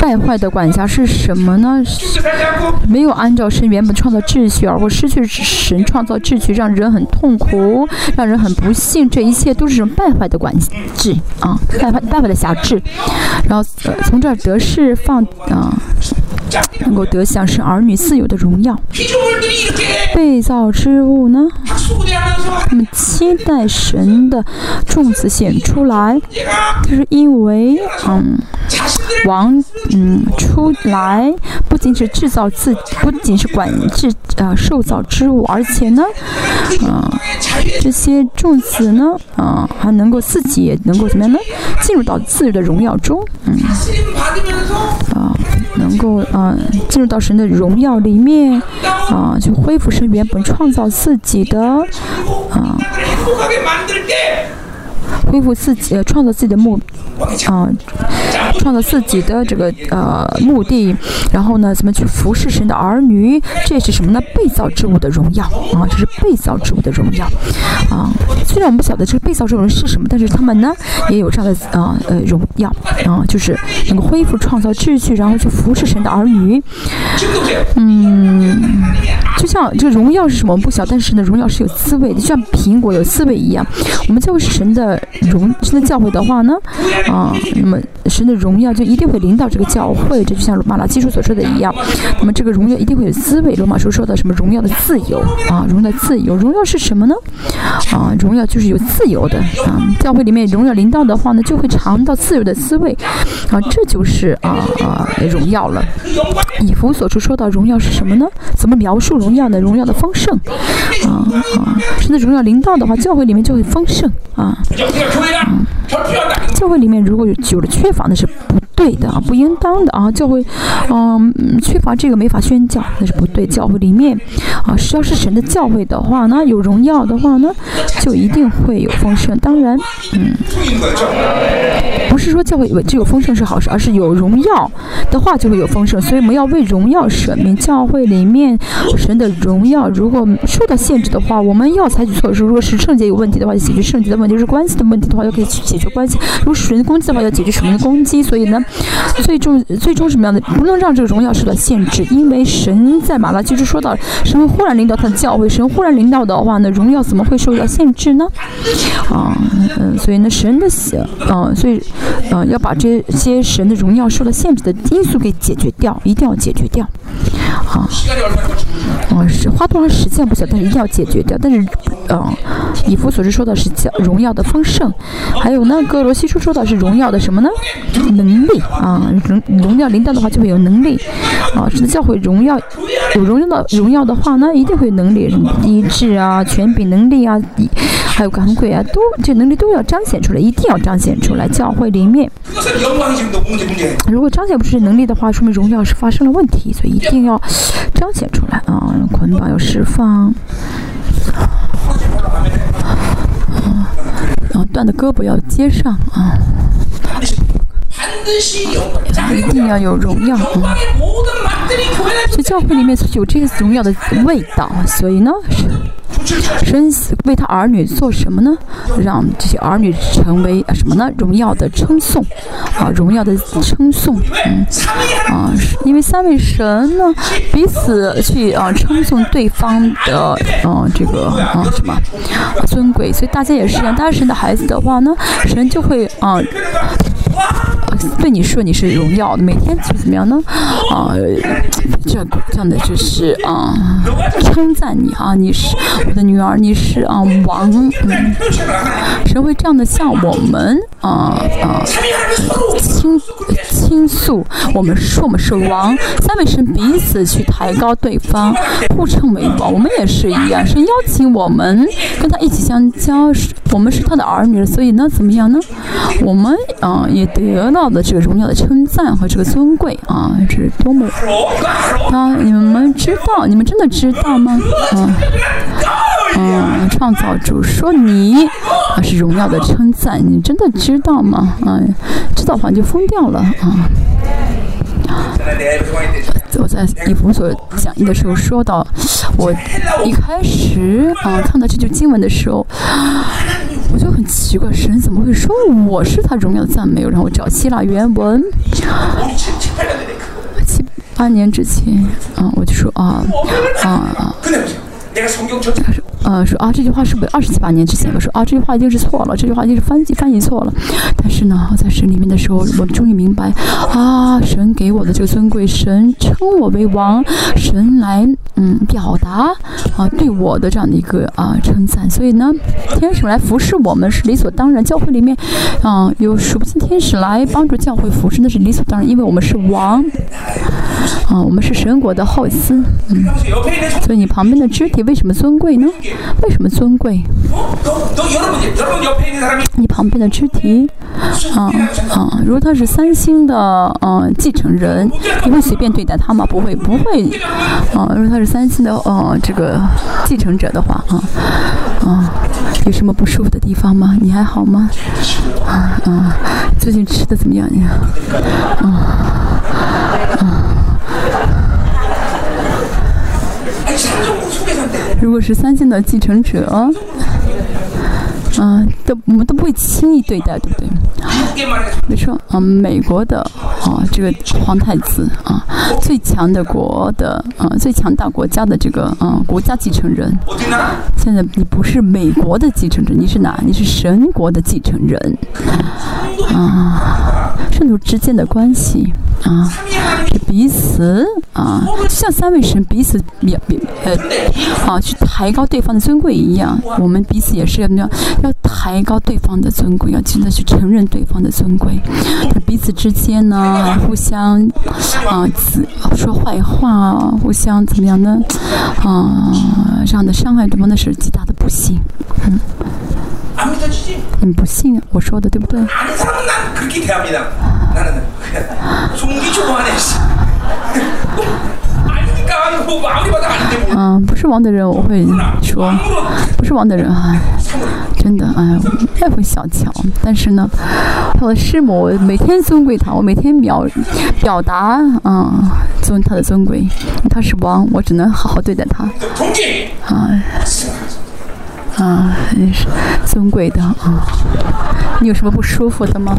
败坏的管辖是什么呢？没有按照神原本创造秩序，而会失去神创造秩序，让人很痛苦，让人很不幸。这一切都是败坏的管制啊，败坏败坏的辖制。然后从这儿得释放啊，能够得享是儿女自由的荣耀。被造之物呢？他们期待神的种子显出来，就是因为嗯。王，嗯，出来不仅是制造自，不仅是管制呃受造之物，而且呢，啊，这些种子呢，啊，还能够自己也能够怎么样呢？进入到自己的荣耀中，嗯，啊，能够啊进入到神的荣耀里面，啊，去恢复神原本创造自己的，啊。恢复自己，呃，创造自己的目，啊，创造自己的这个呃目的，然后呢，怎么去服侍神的儿女？这是什么呢？被造之物的荣耀啊，这是被造之物的荣耀啊。虽然我们不晓得这个被造之物是什么，但是他们呢也有这样的啊呃荣耀啊，就是能够恢复创造秩序，然后去服侍神的儿女。嗯，就像这个荣耀是什么？我们不晓，但是呢，荣耀是有滋味的，就像苹果有滋味一样。我们就是神的。荣神的教会的话呢，啊，那么神的荣耀就一定会临到这个教会，这就像罗马拉基书所说的一样。那么这个荣耀一定会有滋味。罗马书说的什么荣耀的自由啊，荣耀的自由，荣耀是什么呢？啊，荣耀就是有自由的啊。教会里面荣耀临到的话呢，就会尝到自由的滋味啊，这就是啊啊荣耀了。以弗所书说到荣耀是什么呢？怎么描述荣耀呢？荣耀的丰盛啊啊，神的荣耀临到的话，教会里面就会丰盛啊。教会里面如果有久了缺乏，那是不对的啊，不应当的啊。教会，嗯，缺乏这个没法宣教，那是不对。教会里面啊，是要是神的教会的话，那有荣耀的话呢，就一定会有丰盛。当然，嗯，不是说教会只有丰盛是好事，而是有荣耀的话就会有丰盛。所以我们要为荣耀舍命。教会里面神的荣耀如果受到限制的话，我们要采取措施。如果是圣洁有问题的话，就解决圣洁的问题；是关系的问题的话，就可以去解决关系。如果属人的攻击的话，要解决属人的攻击。所以呢，最终最终什么样的，不能让这个荣耀受到限制，因为神在马拉基书说到，神忽然领导他的教会，神忽然领导的话呢，荣耀怎么会受到限制呢？啊，嗯，所以呢，神的，嗯，所以，嗯，要把这些神的荣耀受到限制的因素给解决掉，一定要解决掉。好，嗯，是花多长时间不晓得，但是一定要解决掉。但是，嗯，以弗所是说的是叫荣耀的丰盛，还有呢，哥罗西书说的是荣耀的什么呢？能力啊，荣荣耀领导的话就会有能力啊，是教会荣耀有荣耀的荣耀的话呢，一定会有能力，医治啊，权柄能力啊，还有赶鬼啊，都这能力都要彰显出来，一定要彰显出来。教会里面，如果彰显不出这能力的话，说明荣耀是发生了问题，所以一定要彰显出来啊，捆绑要释放，啊，然后断的胳膊要接上啊。[laughs] 一定要有荣耀啊！[laughs] 这教会里面有这个荣耀的味道，所以呢，神为他儿女做什么呢？让这些儿女成为什么呢？荣耀的称颂啊，荣耀的称颂，嗯啊，因为三位神呢彼此去啊称颂对方的嗯这个啊什么尊贵，所以大家也是一样，大家神的孩子的话呢，神就会啊。对你说你是荣耀的，每天就怎么样呢？啊，这这样的就是啊，称赞你啊，你是我的女儿，你是啊王，嗯，神会这样的向我们啊啊倾倾诉，我们说我们是王，三位神彼此去抬高对方，互称为王，我们也是一样，是邀请我们跟他一起相交，我们是他的儿女，所以呢，怎么样呢？我们啊也得到。的这个荣耀的称赞和这个尊贵啊，这是多么啊！你们知道？你们真的知道吗？啊啊！创造主说你啊是荣耀的称赞，你真的知道吗？啊，知道的话就疯掉了啊！我在以弗所讲义的时候说到，我一开始啊看到这句经文的时候。我就很奇怪，神怎么会说我是他荣耀的赞美？然后我找希腊原文，七八年之前，啊，我就说啊啊啊。呃，说啊，这句话是不是二十七八年之前？我说啊，这句话一定是错了，这句话一定是翻译翻译错了。但是呢，在神里面的时候，我终于明白啊，神给我的这个尊贵，神称我为王，神来嗯表达啊对我的这样的一个啊称赞。所以呢，天使来服侍我们是理所当然。教会里面啊有数不清天使来帮助教会服侍，那是理所当然，因为我们是王啊，我们是神国的后嗣。嗯，所以你旁边的肢体为什么尊贵呢？为什么尊贵？你旁边的肢体，啊啊，如果他是三星的嗯继承人，你会随便对待他吗？不会，不会。啊，如果他是三星的呃这个继承者的话，啊啊，有什么不舒服的地方吗？你还好吗？啊啊，最近吃的怎么样呀？啊啊。如果是三星的继承者，嗯，都我们都不会轻易对待，对不对？比如说，嗯，美国的啊，这个皇太子啊，最强的国的啊，最强大国家的这个啊，国家继承人。现在你不是美国的继承人，你是哪？你是神国的继承人。啊，圣徒之间的关系啊，是彼此啊，就像三位神彼此表表呃啊，去抬高对方的尊贵一样，我们彼此也是要要要抬高对方的尊贵，要真的去承认对方的尊贵。彼此之间呢，互相啊，说坏话，互相怎么样呢？啊，这样的伤害对方的是极大的不幸，嗯。你不信我说的对不对？嗯，不是王的人我会说，不是王的人啊，真的哎，太会小瞧。但是呢，他的师母，我每天尊贵他，我每天表表达嗯尊他的尊贵，他是王，我只能好好对待他。啊。啊，你是尊贵的啊！你有什么不舒服的吗？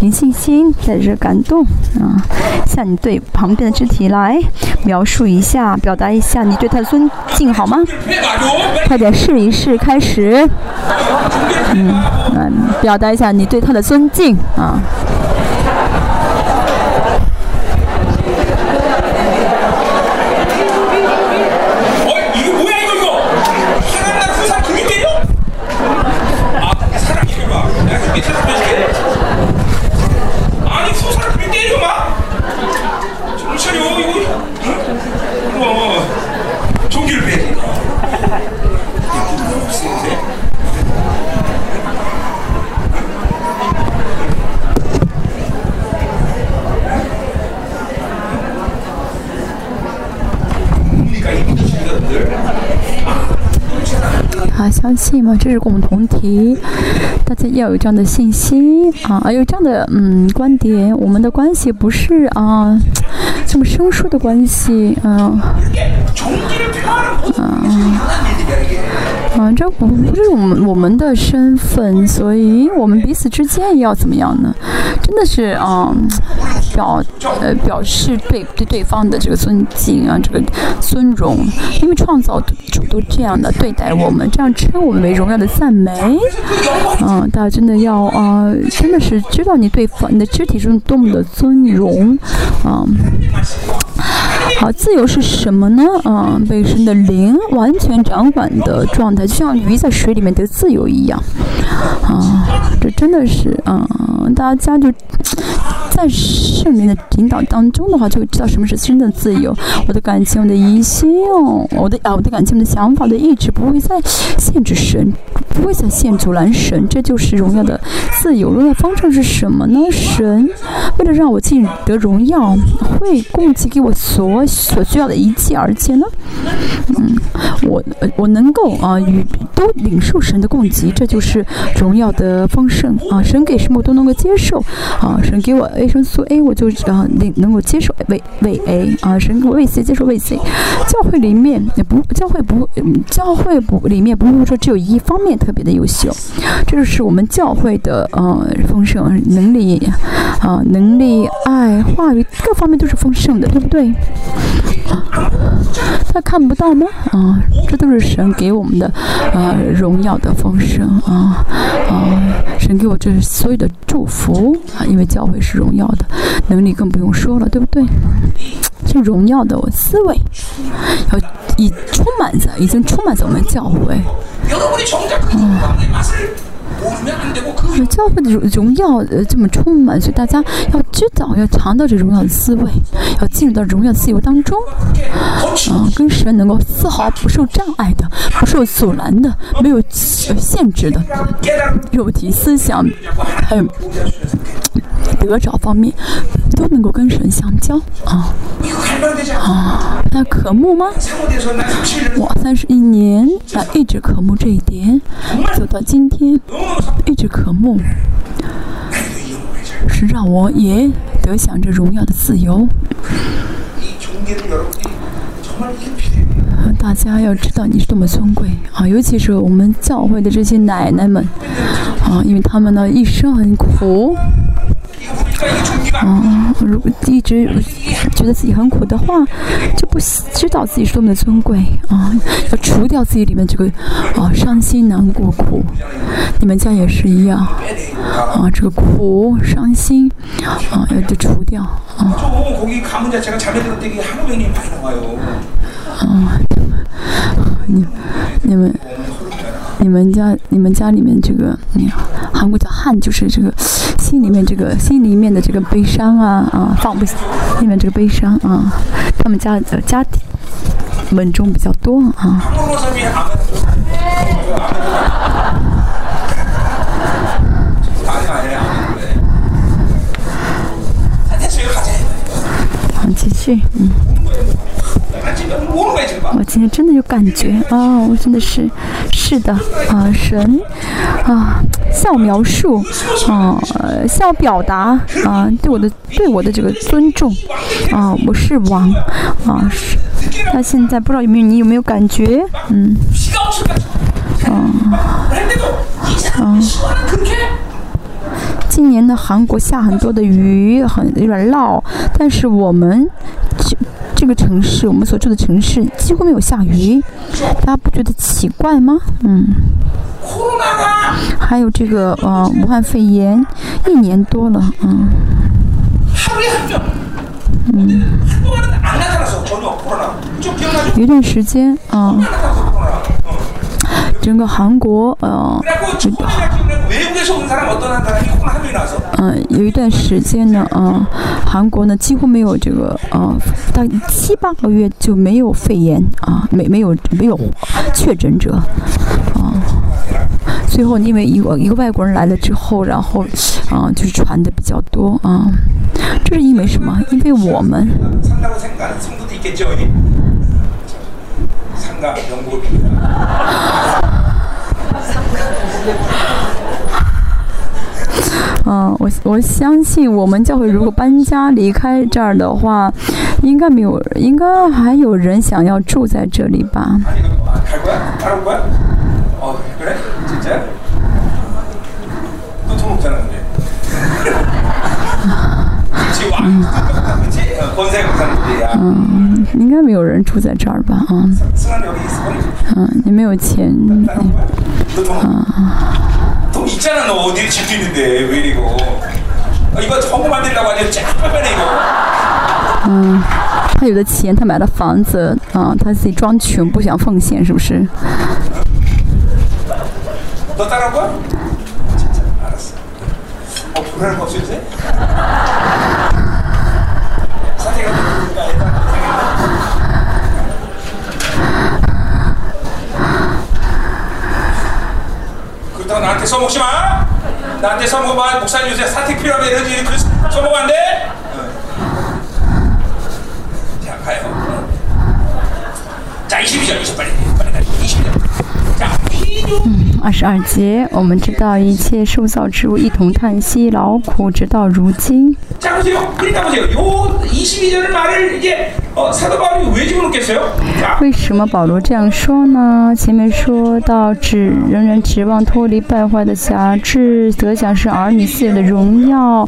凭信心在这感动啊，向你对旁边的肢体来描述一下，表达一下你对他的尊敬，好吗？快点试一试，开始。嗯，来表达一下你对他的尊敬啊。相信嘛？这是共同体，大家要有这样的信心啊，有这样的嗯观点。我们的关系不是啊这么生疏的关系，嗯，嗯，啊这不不是我们我们的身份，所以我们彼此之间要怎么样呢？真的是啊。表呃表示对对对方的这个尊敬啊，这个尊荣，因为创造主都这样的对待我们，这样称我们为荣耀的赞美，嗯，大家真的要啊，真的是知道你对方你的肢体中多么的尊荣，啊。好，自由是什么呢？嗯，被神的灵完全掌管的状态，就像鱼在水里面得自由一样。啊，这真的是，嗯，大家就在圣灵的引导当中的话，就会知道什么是真的自由。我的感情，我的疑心，我的啊，我的感情，我的想法，的意志不会再限制神，不会再限阻拦神，这就是荣耀的自由。荣耀方程是什么呢？神为了让我进得荣耀，会供给给我所。所需要的一切，而且呢，嗯，我我能够啊与都领受神的供给，这就是荣耀的丰盛啊！神给什么我都能够接受啊！神给我维生素 A，我就啊能能够接受维维 A 啊！神给我维 C，接受维 C。教会里面也不教会不教会不里面不会说只有一方面特别的优秀，这就是我们教会的呃丰盛能力啊能力爱话语各方面都是丰盛的，对不对？他看不到吗？啊，这都是神给我们的，啊，荣耀的丰盛啊啊！神给我这所有的祝福啊，因为教会是荣耀的，能力更不用说了，对不对？这荣耀的我思维要已充满在，已经充满在我们教会。教会的荣荣耀呃这么充满，所以大家要知道，要尝到这荣耀的滋味，要进入到荣耀自由当中，啊，跟神能够丝毫不受障碍的，不受阻拦的，没有限制的肉体思想，还有得着方面，都能够跟神相交啊啊，那渴慕吗？我三十一年啊，一直渴慕这一点，走到今天。一直渴慕，是让我也得享着荣耀的自由。大家要知道你是多么尊贵啊！尤其是我们教会的这些奶奶们啊，因为他们呢一生很苦。啊，如果一直觉得自己很苦的话，就不知道自己是多么的尊贵啊！要除掉自己里面这个啊伤心难过苦。你们家也是一样啊，这个苦伤心啊要得除掉啊。啊，你你们。你们家，你们家里面这个，韩国叫汉，就是这个心里面这个心里面的这个悲伤啊啊，放不下里面这个悲伤啊，他们家的家底稳重比较多啊。今天真的有感觉啊！我真的是，是的啊，神啊，向我描述啊，向我表达啊，对我的对我的这个尊重啊，我是王啊，是。那现在不知道有没有你有没有感觉？嗯，啊，啊，今年的韩国下很多的雨，很有点涝，但是我们就。这个城市，我们所住的城市几乎没有下雨，大家不觉得奇怪吗？嗯。还有这个呃，武汉肺炎一年多了，嗯。嗯。有段时间啊。整个韩国，呃，嗯，有一段时间呢，呃，韩国呢几乎没有这个，呃，大七八个月就没有肺炎啊，没没有没有确诊者，啊，最后因为一个一个外国人来了之后，然后，啊，就是传的比较多啊，这是因为什么？因为我们。[laughs] 嗯，我我相信我们教会如果搬家离开这儿的话，应该没有，应该还有人想要住在这里吧。[laughs] 嗯，应该没有人住在这儿吧？啊，嗯，你没有钱。啊。嗯，他有的钱，他买了房子，啊，他自己装穷，不想奉献，是不是？ 너 나한테 써먹지 마. 나한테 써먹어봐. 목사님 요새 사택 필요하면 이런 글 써먹으면 안 돼? 자, 가요. 자, 22절, 20 빨리. 빨리 가. 22절. 자, 二十二节，我们知道一切受造之物一同叹息劳苦，直到如今。为什么保罗这样说呢？前面说到指仍然指望脱离败坏的辖制，得享是儿女自由的荣耀。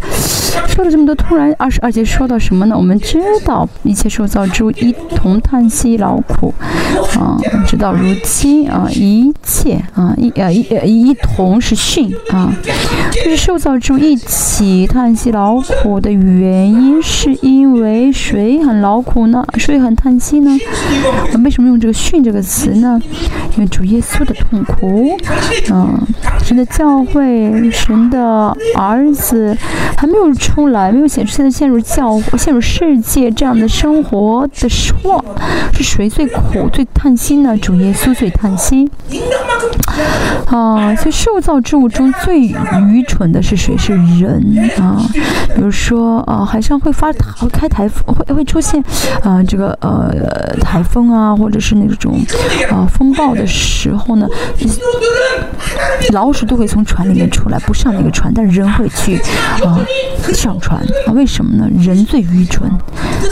说了这么多，突然二十二节说到什么呢？我们知道一切受造之物一同叹息劳苦，啊，直到如今啊，一切啊一。呃，一一同是训啊，就是受造之物一起叹息劳苦的原因，是因为谁很劳苦呢？谁很叹息呢？为什么用这个训这个词呢？因为主耶稣的痛苦，嗯，神的教会，神的儿子还没有出来，没有显示，现在陷入教陷入世界这样的生活的时候，是谁最苦最叹息呢？主耶稣最叹息。啊，所以受造之物中最愚蠢的是谁？是人啊。比如说啊，海上会发会开台风，会会出现啊这个呃台风啊，或者是那种啊风暴的时候呢，老鼠都会从船里面出来，不上那个船，但是人会去啊上船啊？为什么呢？人最愚蠢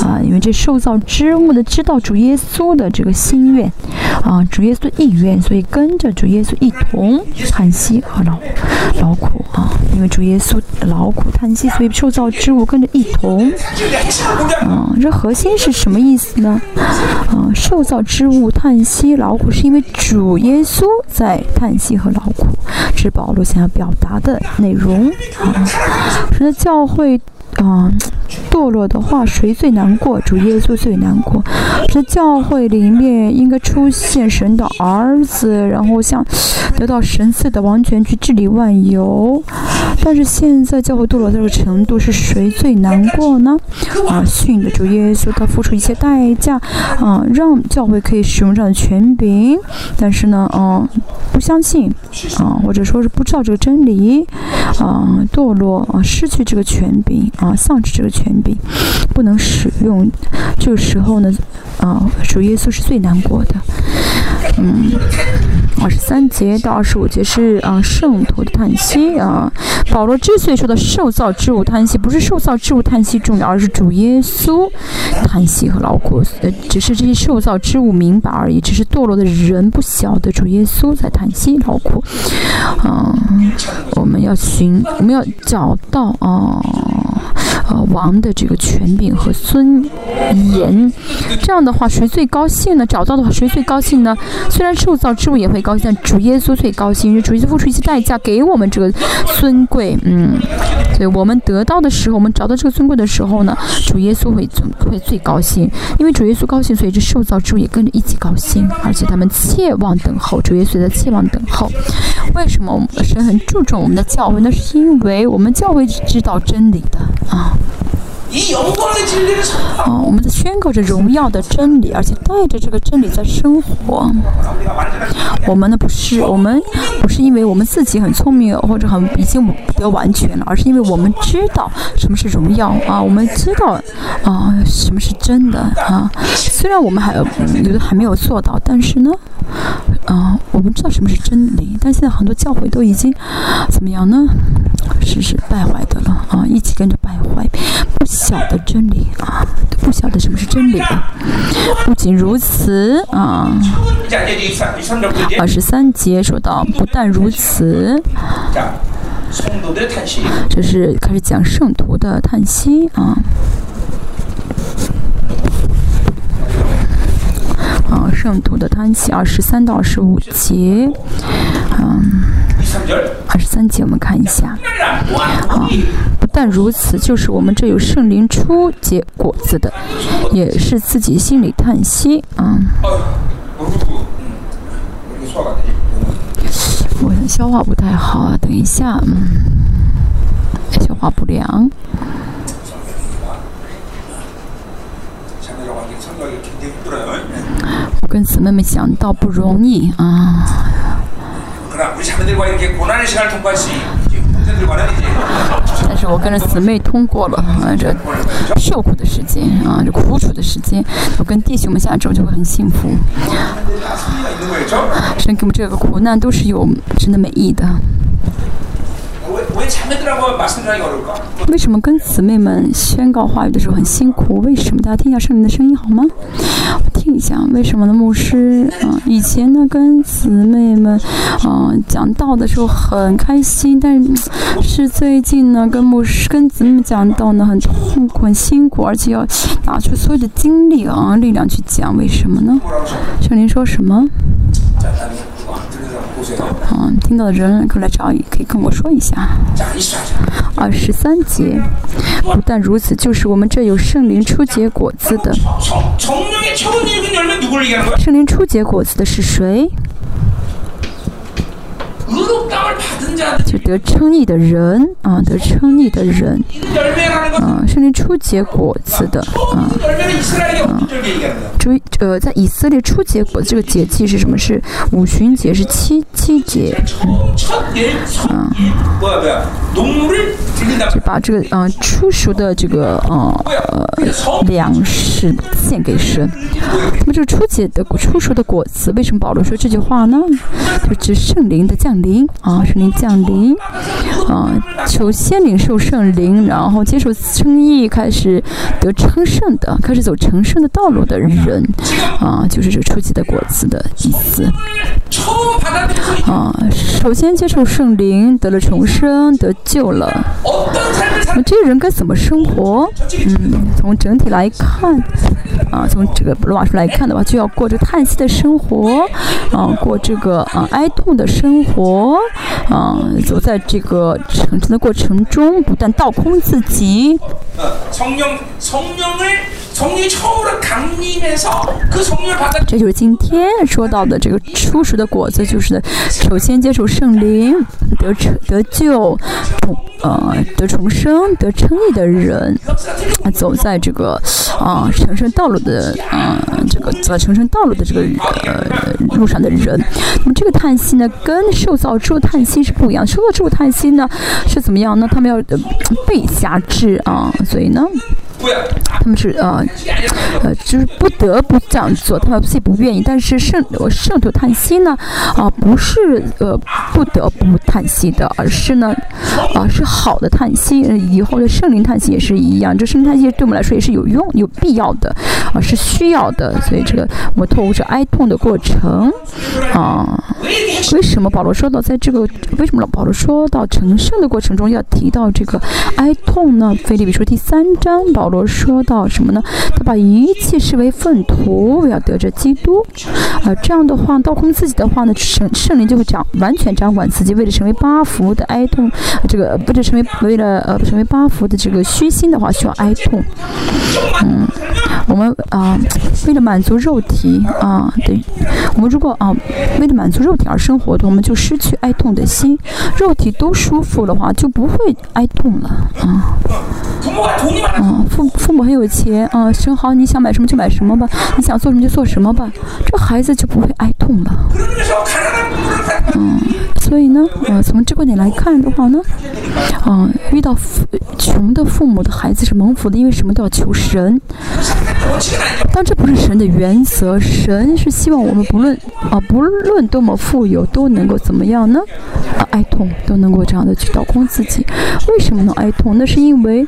啊，因为这受造之物的知道主耶稣的这个心愿啊，主耶稣的意愿，所以跟着主耶稣一同叹息和劳劳苦啊，因为主耶稣劳苦叹息，所以受造之物跟着一同。嗯，这核心是什么意思呢？嗯，受造之物叹息劳苦，是因为主耶稣在叹息和劳苦，这是保罗想要表达的内容啊。神的教会。啊，堕落的话，谁最难过？主耶稣最难过。这教会里面应该出现神的儿子，然后像得到神赐的王权去治理万有。但是现在教会堕落到这个程度，是谁最难过呢？啊，训的主耶稣，他付出一些代价，啊，让教会可以使用这样的权柄。但是呢，啊，不相信，啊，或者说是不知道这个真理，啊，堕落，啊，失去这个权柄。啊，丧失这个权柄，不能使用。这个时候呢，啊，主耶稣是最难过的。嗯，二十三节到二十五节是啊，圣徒的叹息啊。保罗之所以说的受造之物叹息，不是受造之物叹息重要，而是主耶稣叹息和劳苦。呃，只是这些受造之物明白而已，只是堕落的人不晓得主耶稣在叹息劳苦。嗯，我们要寻，我们要找到啊。呃，王的这个权柄和尊严，这样的话，谁最高兴呢？找到的话，谁最高兴呢？虽然受造之物也会高兴，但主耶稣最高兴，因为主耶稣付出一些代价给我们这个尊贵，嗯，所以我们得到的时候，我们找到这个尊贵的时候呢，主耶稣会最会最高兴，因为主耶稣高兴，所以这受造之物也跟着一起高兴，而且他们切望等候，主耶稣在切望等候。为什么我们神很注重我们的教会？那是因为我们教会知道真理的啊。啊，我们在宣告着荣耀的真理，而且带着这个真理在生活。我们呢不是我们不是因为我们自己很聪明或者很已经比较完全了，而是因为我们知道什么是荣耀啊，我们知道啊什么是真的啊。虽然我们还有的还没有做到，但是呢，啊，我们知道什么是真理。但现在很多教会都已经怎么样呢？是是败坏的了啊，一起跟着败坏。不晓得真理啊，不晓得什么是真理。不仅如此啊，二十三节说到，不但如此，这是开始讲圣徒的叹息啊。啊，圣徒的叹息，二十三到二十五节，嗯，二十三节我们看一下，啊，不但如此，就是我们这有圣灵初结果子的，也是自己心里叹息，啊，我消化不太好啊，等一下，嗯，消化不良。我跟姊妹们讲到不容易啊。但是我跟着姊妹通过了啊，这受苦的时间啊，这苦楚的时间，我跟弟兄们下周就会很幸福。神给我们这个苦难都是有神的美意的。为什么跟姊妹们宣告话语的时候很辛苦？为什么？大家听一下圣灵的声音好吗？我听一下，为什么呢？牧师啊，以前呢跟姊妹们啊讲道的时候很开心，但是最近呢跟牧师跟姊妹讲道呢很痛苦、很辛苦，而且要拿出所有的精力啊力量去讲，为什么呢？圣灵说什么？嗯，听到的人可以来找，可以跟我说一下。二十三节，不但如此，就是我们这有圣灵初结果子的。圣灵初结果子的是谁？就得称义的人啊，得称义的人啊，圣灵初结果子的啊啊，注意呃，在以色列初结果这个节气是什么？是五旬节，是七七节嗯啊，就把这个啊初熟的这个嗯呃粮食献给神。那么这个初结的初熟的果子，为什么保罗说这句话呢？就指圣灵的降临啊，圣灵降临啊，首先领受圣灵，然后接受称义，开始得称圣的，开始走成圣的道路的人啊，就是这初级的果子的意思啊。首先接受圣灵，得了重生，得救了。那这些人该怎么生活？嗯，从整体来看啊，从这个罗马书来看的话，就要过着叹息的生活啊，过这个啊哀痛的生活啊，走在这个成长的过程中，不断倒空自己。这就是今天说到的这个初熟的果子，就是首先接受圣灵，得成得救，重呃得重生，得称义的人，走在这个啊成圣道路的啊这个走在成圣道路的这个呃路上的人。那么这个叹息呢，跟受造之后叹息是不一样。受造之后叹息呢是怎么样呢？他们要呃被辖制啊，所以呢。他们是呃呃，就是不得不这样做，他们自己不愿意。但是圣圣徒叹息呢，啊，不是呃不得不叹息的，而是呢，啊是好的叹息。以后的圣灵叹息也是一样，这圣灵叹息对我们来说也是有用、有必要的，啊是需要的。所以这个我们透过这哀痛的过程，啊，为什么保罗说到在这个为什么老保罗说到成圣的过程中要提到这个哀痛呢？菲利比书第三章保。罗说到什么呢？他把一切视为粪土，要得着基督。啊，这样的话，倒空自己的话呢，圣圣灵就会掌完全掌管自己。为了成为八福的哀痛，这个不是成为为了呃成为八福的这个虚心的话，需要哀痛。嗯，我们啊，为了满足肉体啊，对，我们如果啊为了满足肉体而生活的，我们就失去哀痛的心。肉体都舒服的话，就不会哀痛了啊。嗯。父母很有钱啊，生好你想买什么就买什么吧，你想做什么就做什么吧，这孩子就不会挨痛了。嗯，所以呢，呃，从这个点来看的话呢，嗯，遇到穷的父母的孩子是蒙福的，因为什么都要求神。但这不是神的原则，神是希望我们不论啊，不论多么富有，都能够怎么样呢？啊，哀痛都能够这样的去倒空自己。为什么能哀痛？那是因为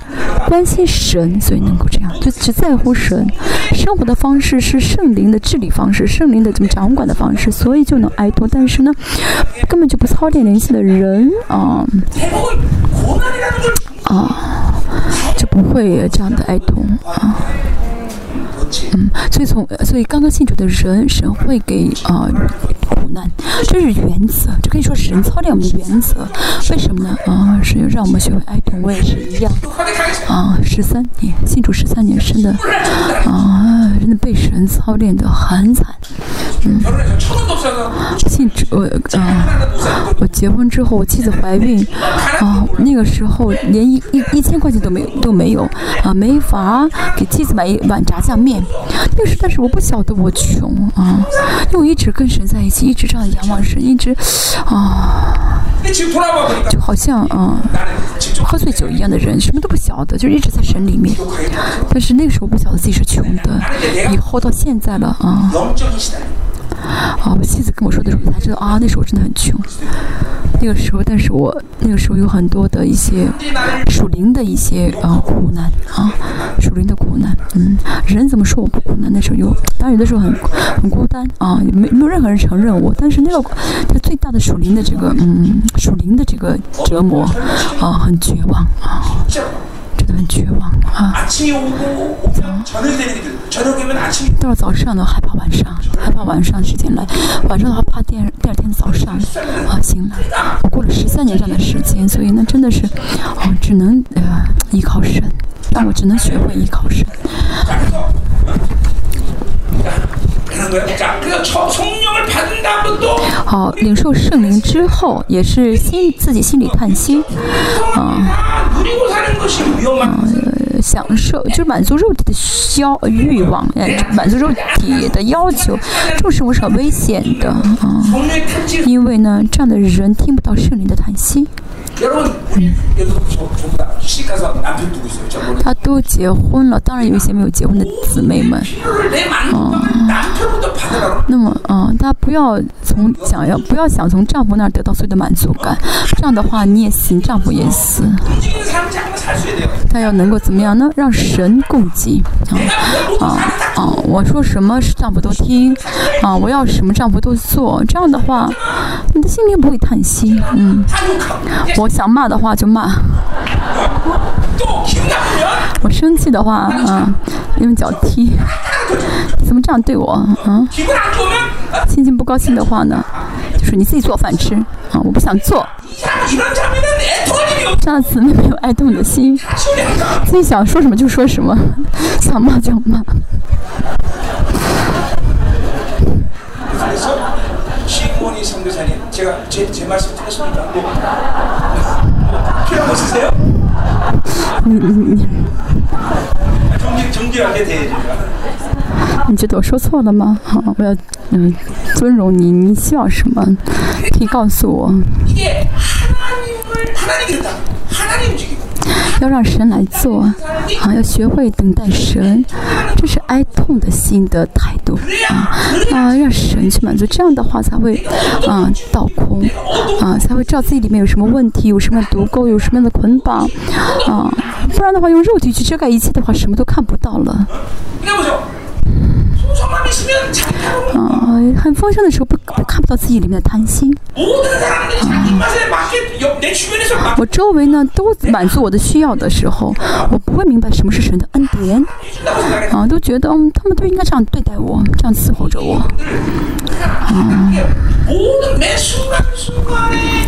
关心神。所以能够这样，就只在乎神，生活的方式是圣灵的治理方式，圣灵的怎么掌管的方式，所以就能哀痛。但是呢，根本就不操练灵性的人啊啊，就不会有这样的哀痛啊。嗯，所以从所以刚刚信主的人，神会给啊苦难，这是原则，这可以说是神操练我们的原则。为什么呢？啊，是让我们学会哀痛，我也是一样。啊，十三年信主十三年，真的啊，真的被神操练的很惨。嗯，信主我啊，我结婚之后，我妻子怀孕啊，那个时候连一一一千块钱都没有都没有啊，没法给妻子买一碗炸酱面。那是，但是我不晓得我穷啊，因为我一直跟神在一起，一直这样仰望神，一直啊，就好像啊，喝醉酒一样的人，什么都不晓得，就一直在神里面。但是那个时候不晓得自己是穷的，以后到现在了啊。啊，我妻子跟我说的时候，才知道啊，那时候真的很穷。那个时候，但是我那个时候有很多的一些属灵的一些呃苦难啊，属灵的苦难。嗯，人怎么说我不苦难？那时候有，当然有的时候很很孤单啊，没没有任何人承认我。但是那个他最大的属灵的这个嗯属灵的这个折磨啊，很绝望啊。很绝望啊！到了早上呢，害怕晚上，害怕晚上时间来，晚上的话怕第二第二天早上啊醒来。我过了十三年这样的时间，所以呢，真的是哦，只能呃依靠神，但我只能学会依靠神。好，领受圣灵之后，也是心自己心里叹息，啊，享受就是满足肉体的消欲望，哎，满足肉体的要求，这种生活是很危险的？啊，因为呢，这样的人听不到圣灵的叹息。他都结婚了，当然有一些没有结婚的姊妹们。嗯，那么，嗯，大家不要从想要不要想从丈夫那儿得到所有的满足感，这样的话你也行，丈夫也死。他要能够怎么样呢？让神供给啊啊啊！我说什么丈夫都听啊，我要什么丈夫都做，这样的话，你的心灵不会叹息。嗯，我想骂的话就骂。我生气的话啊，用脚踢。怎么这样对我啊？心情不高兴的话呢，就是你自己做饭吃啊，我不想做。这样子没有爱动的心，自己想说什么就说什么，想骂就骂。[laughs] 你你你，你觉得我说错了吗？好，我要嗯尊荣你，你希望什么？可以告诉我。[laughs] 要让神来做，啊，要学会等待神，这是哀痛的心的态度，啊啊，让神去满足，这样的话才会，啊，倒空，啊，才会知道自己里面有什么问题，有什么毒钩，有什么样的捆绑，啊，不然的话用肉体去遮盖一切的话，什么都看不到了。啊，很丰盛的时候不看不到自己里面的贪心。我周围呢都满足我的需要的时候，我不会明白什么是神的恩典。啊，都觉得嗯，他们都应该这样对待我，这样伺候着我。啊，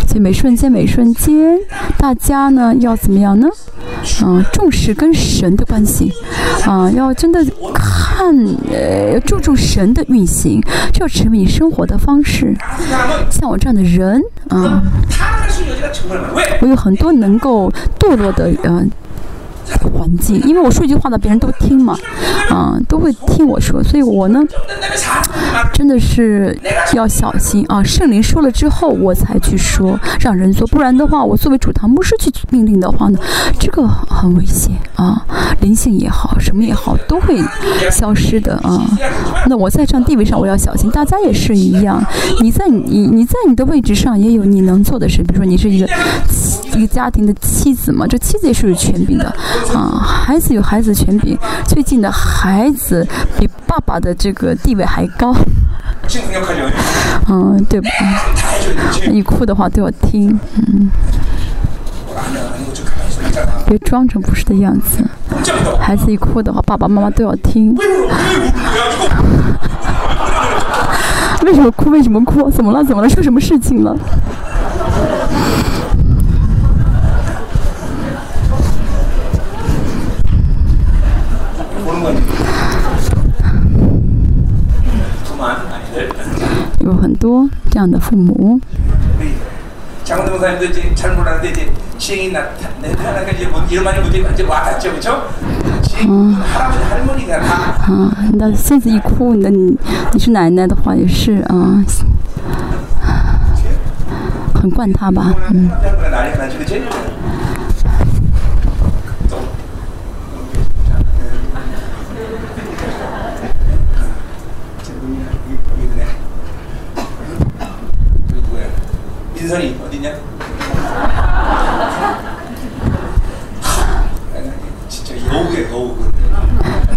所以每瞬间每瞬间，大家呢要怎么样呢？啊，重视跟神的关系。啊，要真的看呃，注重神的运行，就要成为你生活的方式。像我这样的人，啊，我有很多能够堕落的，嗯。环境，因为我说一句话呢，别人都听嘛，啊，都会听我说，所以我呢，真的是要小心啊。圣灵说了之后，我才去说，让人做，不然的话，我作为主堂牧师去命令的话呢，这个很危险啊，灵性也好，什么也好，都会消失的啊。那我在这样地位上，我要小心，大家也是一样。你在你你在你的位置上，也有你能做的事，比如说你是一个一个家庭的妻子嘛，这妻子也是有权柄的。啊，孩子有孩子权柄，最近的孩子比爸爸的这个地位还高。嗯，对吧？你哭的话都要听，嗯。别装成不是的样子。孩子一哭的话，爸爸妈妈都要听。[laughs] 为什么哭？为什么哭？怎么了？怎么了？出什么事情了？有很多这样的父母。嗯，啊，那孙子一哭，那你你是奶奶的话也是啊，很惯他吧，嗯。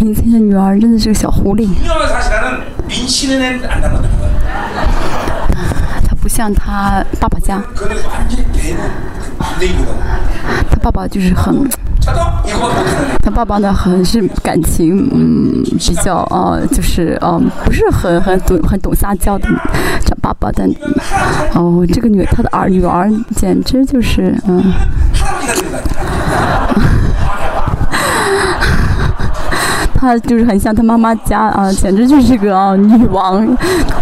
你这个女儿真的是个小狐狸。她不像她爸爸家。她爸爸就是很。他爸爸呢，很是感情，嗯，比较啊，就是嗯，不是很很懂很懂撒娇的这爸爸，但哦，这个女他的儿女儿简直就是嗯。[laughs] 她就是很像她妈妈家啊，简直就是个啊女王。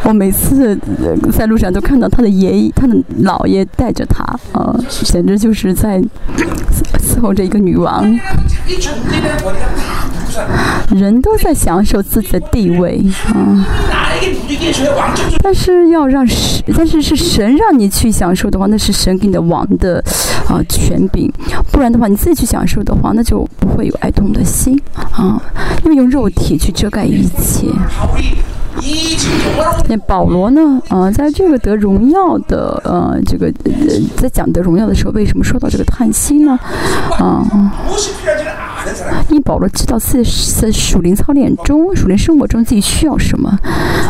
我每次在路上都看到她的爷爷、她的姥爷带着她啊，简直就是在伺候着一个女王。人都在享受自己的地位啊，但是要让神，但是是神让你去享受的话，那是神给你的王的啊权柄，不然的话你自己去享受的话，那就不会有爱痛的心啊，因为用肉体去遮盖一切。那保罗呢？啊，在这个得荣耀的呃，这个呃在讲得荣耀的时候，为什么说到这个叹息呢？啊，因保罗知道自己在属灵操练中、属灵生活中自己需要什么。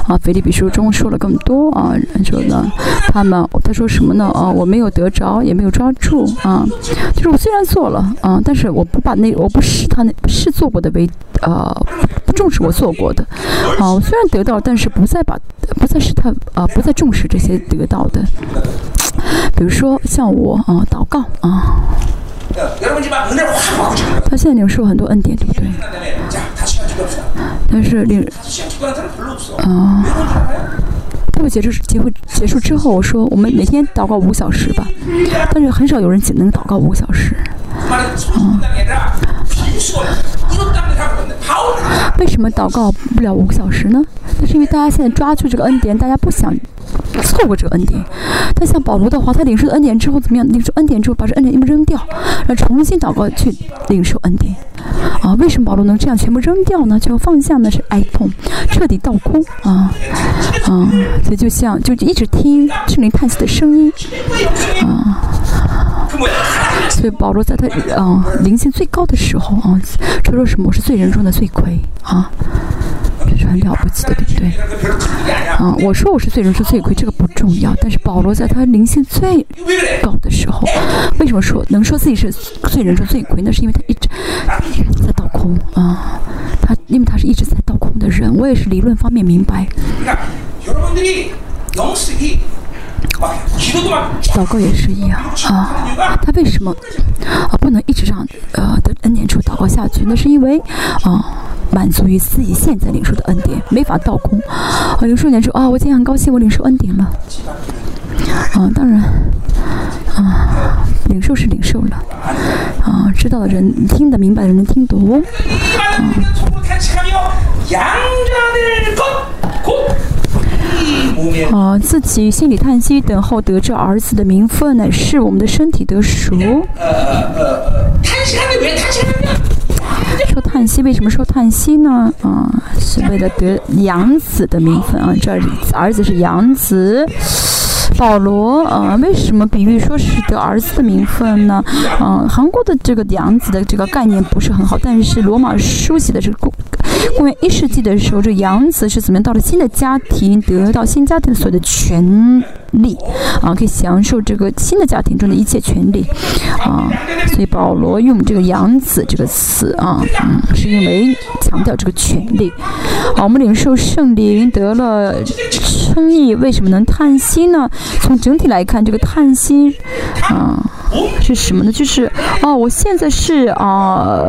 啊，腓立比书中说了更多啊，说呢，他们他说什么呢？啊，我没有得着，也没有抓住啊，就是我虽然做了啊，但是我不把那我不视他那是做过的为呃不重视我做过的啊，我虽然得到。但是不再把，不再是他啊，不再重视这些得到的。比如说像我啊，祷告啊，他现在领受很多恩典，对不对？但是领啊，这个结束结会结束之后，我说我们每天祷告五小时吧，但是很少有人仅能祷告五小时。啊。为什么祷告不了五个小时呢？那是因为大家现在抓住这个恩典，大家不想错过这个恩典。但像保罗的话，他领受恩典之后怎么样？领受恩典之后把这恩典全部扔掉，然后重新祷告去领受恩典。啊，为什么保罗能这样全部扔掉呢？就放下呢？是哀痛，彻底倒空啊啊！所以就像就一直听圣灵叹息的声音啊。所以保罗在他啊灵性最高的时候啊，他说什么？我是罪人中的罪魁啊，这是很了不起的，对不对？啊，我说我是罪人中罪魁，这个不重要。但是保罗在他灵性最高的时候，为什么说能说自己是罪人中罪魁？那是因为他一直在倒空啊，他因为他是一直在倒空的人。我也是理论方面明白。祷告也是一样啊，他为什么啊不能一直让呃的恩典处祷告下去？那是因为啊满足于自己现在领受的恩典，没法倒空。啊，领受点说啊，我今天很高兴，我领受恩典了。啊，当然啊，领受是领受了啊，知道的人听得明白的人能听懂。啊，自己心里叹息，等候得这儿子的名分，乃是我们的身体得赎。说叹息，为什么说叹息呢？啊，是为了得养子的名分啊，这儿子是养子。保罗啊，为什么比喻说是得儿子的名分呢？嗯，韩国的这个养子的这个概念不是很好，但是罗马书写的这个公元一世纪的时候，这养子是怎么样到了新的家庭，得到新家庭所有的权利啊，可以享受这个新的家庭中的一切权利啊。所以保罗用这个养子这个词啊，嗯，是因为强调这个权利。好，我们领受圣灵得了。称义为什么能叹息呢？从整体来看，这个叹息啊是什么呢？就是哦，我现在是啊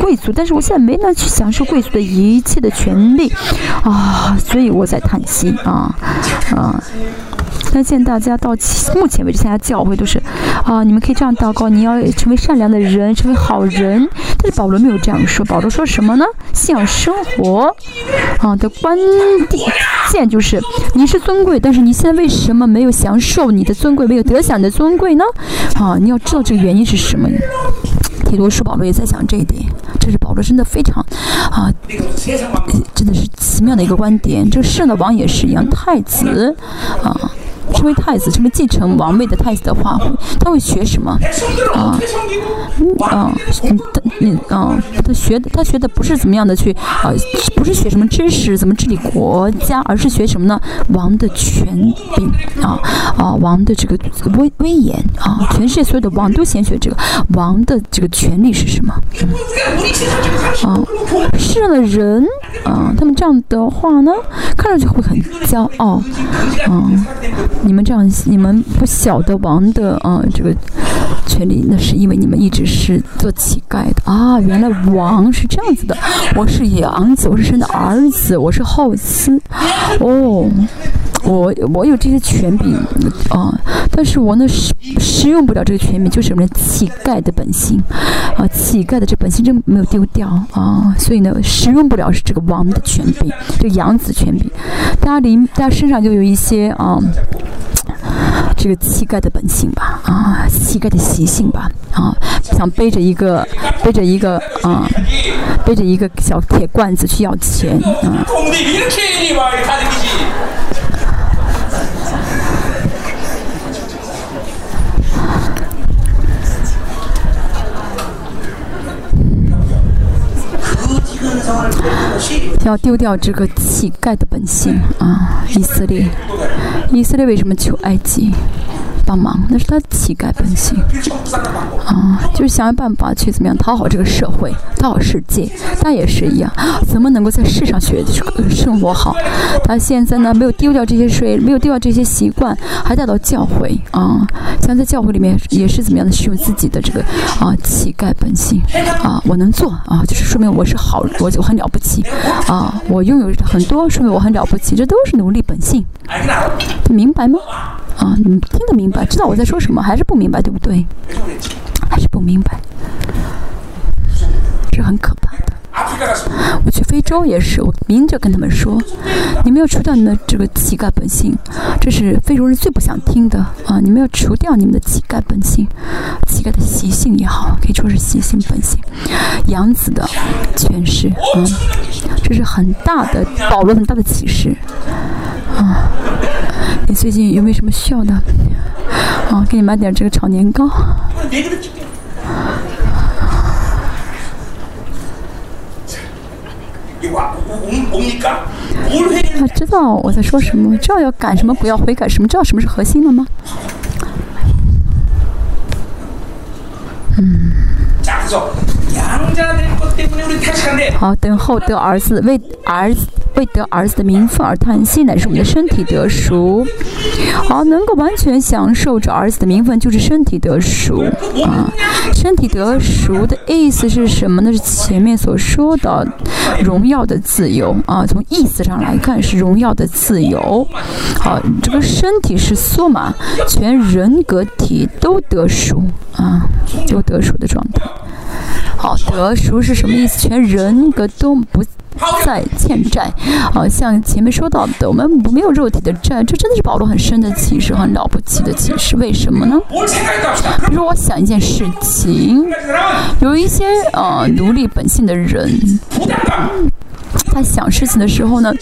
贵族，但是我现在没能去享受贵族的一切的权利啊，所以我在叹息啊啊。但现在大家到目前为止参加教会都是啊，你们可以这样祷告：你要成为善良的人，成为好人。但是保罗没有这样说，保罗说什么呢？信仰生活啊的关键就是。你是尊贵，但是你现在为什么没有享受你的尊贵，没有得享的尊贵呢？啊，你要知道这个原因是什么。提多书保罗也在想这一点，这是保罗真的非常啊，真的是奇妙的一个观点。这个圣的王也是一样，太子啊。成为太子，成为继承王位的太子的话，他会学什么？啊，啊，嗯，啊，他学的，他学的不是怎么样的去啊，不是学什么知识，怎么治理国家，而是学什么呢？王的权柄啊，啊，王的这个威威严啊，全世界所有的王都先学这个王的这个权利是什么？啊，世上的人啊，他们这样的话呢，看上去会很骄傲，啊。你们这样，你们不晓得王的啊这个权利，那是因为你们一直是做乞丐的啊，原来王是这样子的，我是养子，我是神的儿子，我是后嗣，哦。我我有这些权柄啊，但是我呢使使用不了这个权柄，就是什么乞丐的本性啊，乞丐的这本性真没有丢掉啊，所以呢使用不了是这个王的权柄，就养子权柄，大家里大家身上就有一些啊，这个乞丐的本性吧啊，乞丐的习性吧啊，想背着一个背着一个啊，背着一个小铁罐子去要钱啊。要丢掉这个乞丐的本性啊！以色列，以色列为什么求埃及？帮忙，那是他乞丐本性啊，就是想办法去怎么样讨好这个社会，讨好世界。他也是一样，怎么能够在世上学生活好？他现在呢，没有丢掉这些税，没有丢掉这些习惯，还带到教会啊。像在教会里面也是怎么样的使用自己的这个啊乞丐本性啊，我能做啊，就是说明我是好，我就很了不起啊，我拥有很多，说明我很了不起，这都是奴隶本性。明白吗？啊，你听得明白？知道我在说什么？还是不明白？对不对？还是不明白？这很可怕的。我去非洲也是，我明着跟他们说：你们要除掉你们这个乞丐本性，这是非洲人最不想听的啊！你们要除掉你们的乞丐本性，乞丐的习性也好，可以说是习性本性，养子的诠释啊，这是很大的保罗很大的启示啊。你最近有没有什么需要的？啊，给你买点这个炒年糕。他知道我在说什么，知道要赶什么，不要悔改什么，知道什么是核心了吗？嗯。好，等候得儿子，为儿子为得儿子的名分而叹息，乃是我们的身体得熟。好，能够完全享受着儿子的名分，就是身体得熟啊。身体得熟的意思是什么呢？是前面所说的荣耀的自由啊。从意思上来看，是荣耀的自由。好，这个身体是缩嘛，全人格体都得熟啊，就得熟的状态。好，得赎是什么意思？全人格都不再欠债，好像前面说到的，我们没有肉体的债，这真的是保罗很深的启示，很了不起的启示。为什么呢？比如我想一件事情，有一些呃奴隶本性的人。他想事情的时候呢，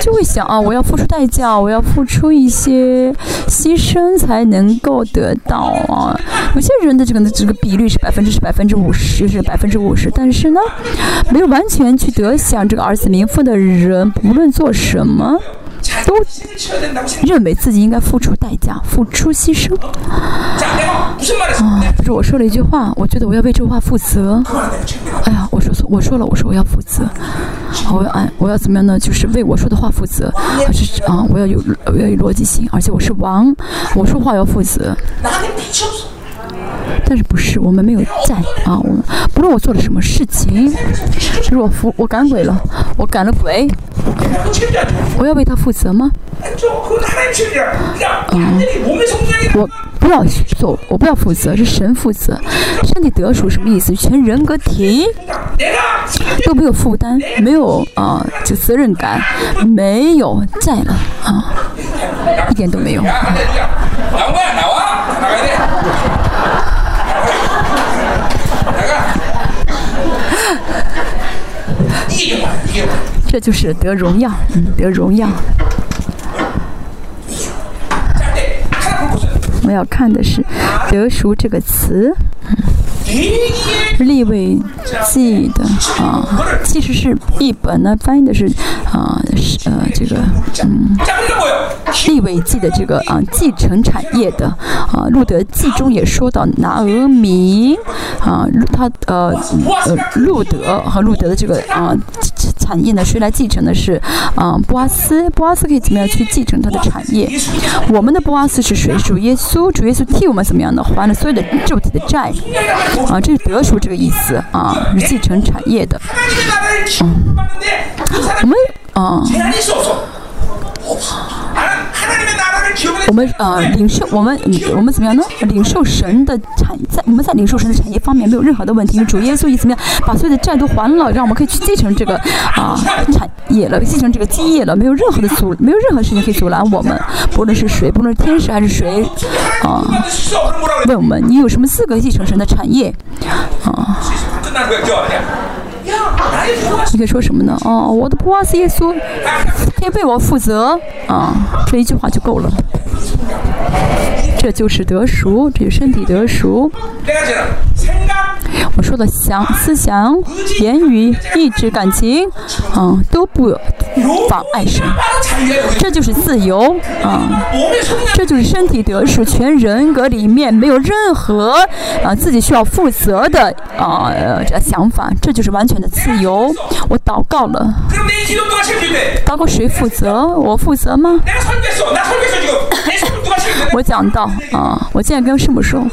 就会想啊，我要付出代价，我要付出一些牺牲才能够得到啊。有些人的这个这个比率是百分之是百分之五十，是百分之五十，但是呢，没有完全去得享这个儿子名分的人，不论做什么。都认为自己应该付出代价，付出牺牲。啊，不是我说了一句话，我觉得我要为这话负责。哎呀，我说错，我说了，我说我要负责。我要按，我要怎么样呢？就是为我说的话负责。还是啊，我要有，我要有逻辑性，而且我是王，我说话要负责。但是不是我们没有在啊？我们不论我做了什么事情，就是我服我赶鬼了，我赶了鬼，我要为他负责吗？嗯，我不要做，我不要负责，是神负责。身体得属什么意思？全人格体都没有负担，没有啊，就责任感，没有在了啊，一点都没有。[laughs] 这就是得荣耀，嗯，得荣耀。我要看的是“得赎”这个词。立位记的啊，其实是译本呢，翻译的是啊，是呃这个嗯，立位记的这个啊继承产业的啊，路德记中也说到拿俄米啊，他呃呃路德和路德的这个啊产业呢？谁来继承的是啊？波阿斯，波阿斯可以怎么样去继承他的产业？我们的波阿斯是谁？主耶稣，主耶稣替我们怎么样的还了所有的肉体的债啊？这是得赎这个意思啊，是继承产业的。嗯，我们啊。我们呃领受我们我们怎么样呢？领受神的产在我们在领受神的产业方面没有任何的问题。主耶稣以怎么样把所有的债都还了，让我们可以去继承这个啊产业了，继承这个基业了，没有任何的阻，没有任何事情可以阻拦我们。不论是谁，不论是天使还是谁啊，问我们你有什么资格继承神的产业啊？你可以说什么呢？哦，我的普瓦斯耶稣，可以为我负责啊，这一句话就够了。这就是得熟，这是身体得熟。我说的想思想、言语、意志、感情，啊，都不妨碍神。这就是自由，啊，这就是身体得赎，全人格里面没有任何啊自己需要负责的啊这想法，这就是完全的自由。我祷告了，祷告谁负责？我负责吗？我讲到啊，我现在跟师母说，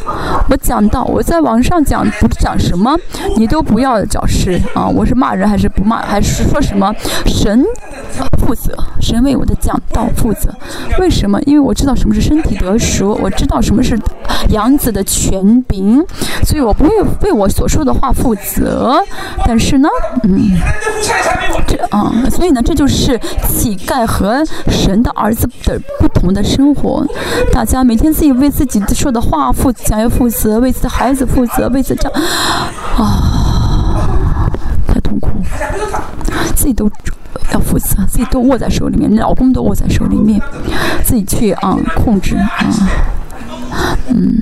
我讲到我在网上讲不讲什么，你都不要找事啊！我是骂人还是不骂，还是说什么神负责，神为我的讲道负责？为什么？因为我知道什么是身体得赎，我知道什么是杨子的权柄，所以我不会为我所说的话负责。但是呢，嗯，这啊，所以呢，这就是乞丐和神的儿子的不同的生活。大家每天自己为自己说的话负想要负责，为自己的孩子负责，为自己这啊，太痛苦，自己都要负责，自己都握在手里面，老公都握在手里面，自己去啊控制啊，嗯，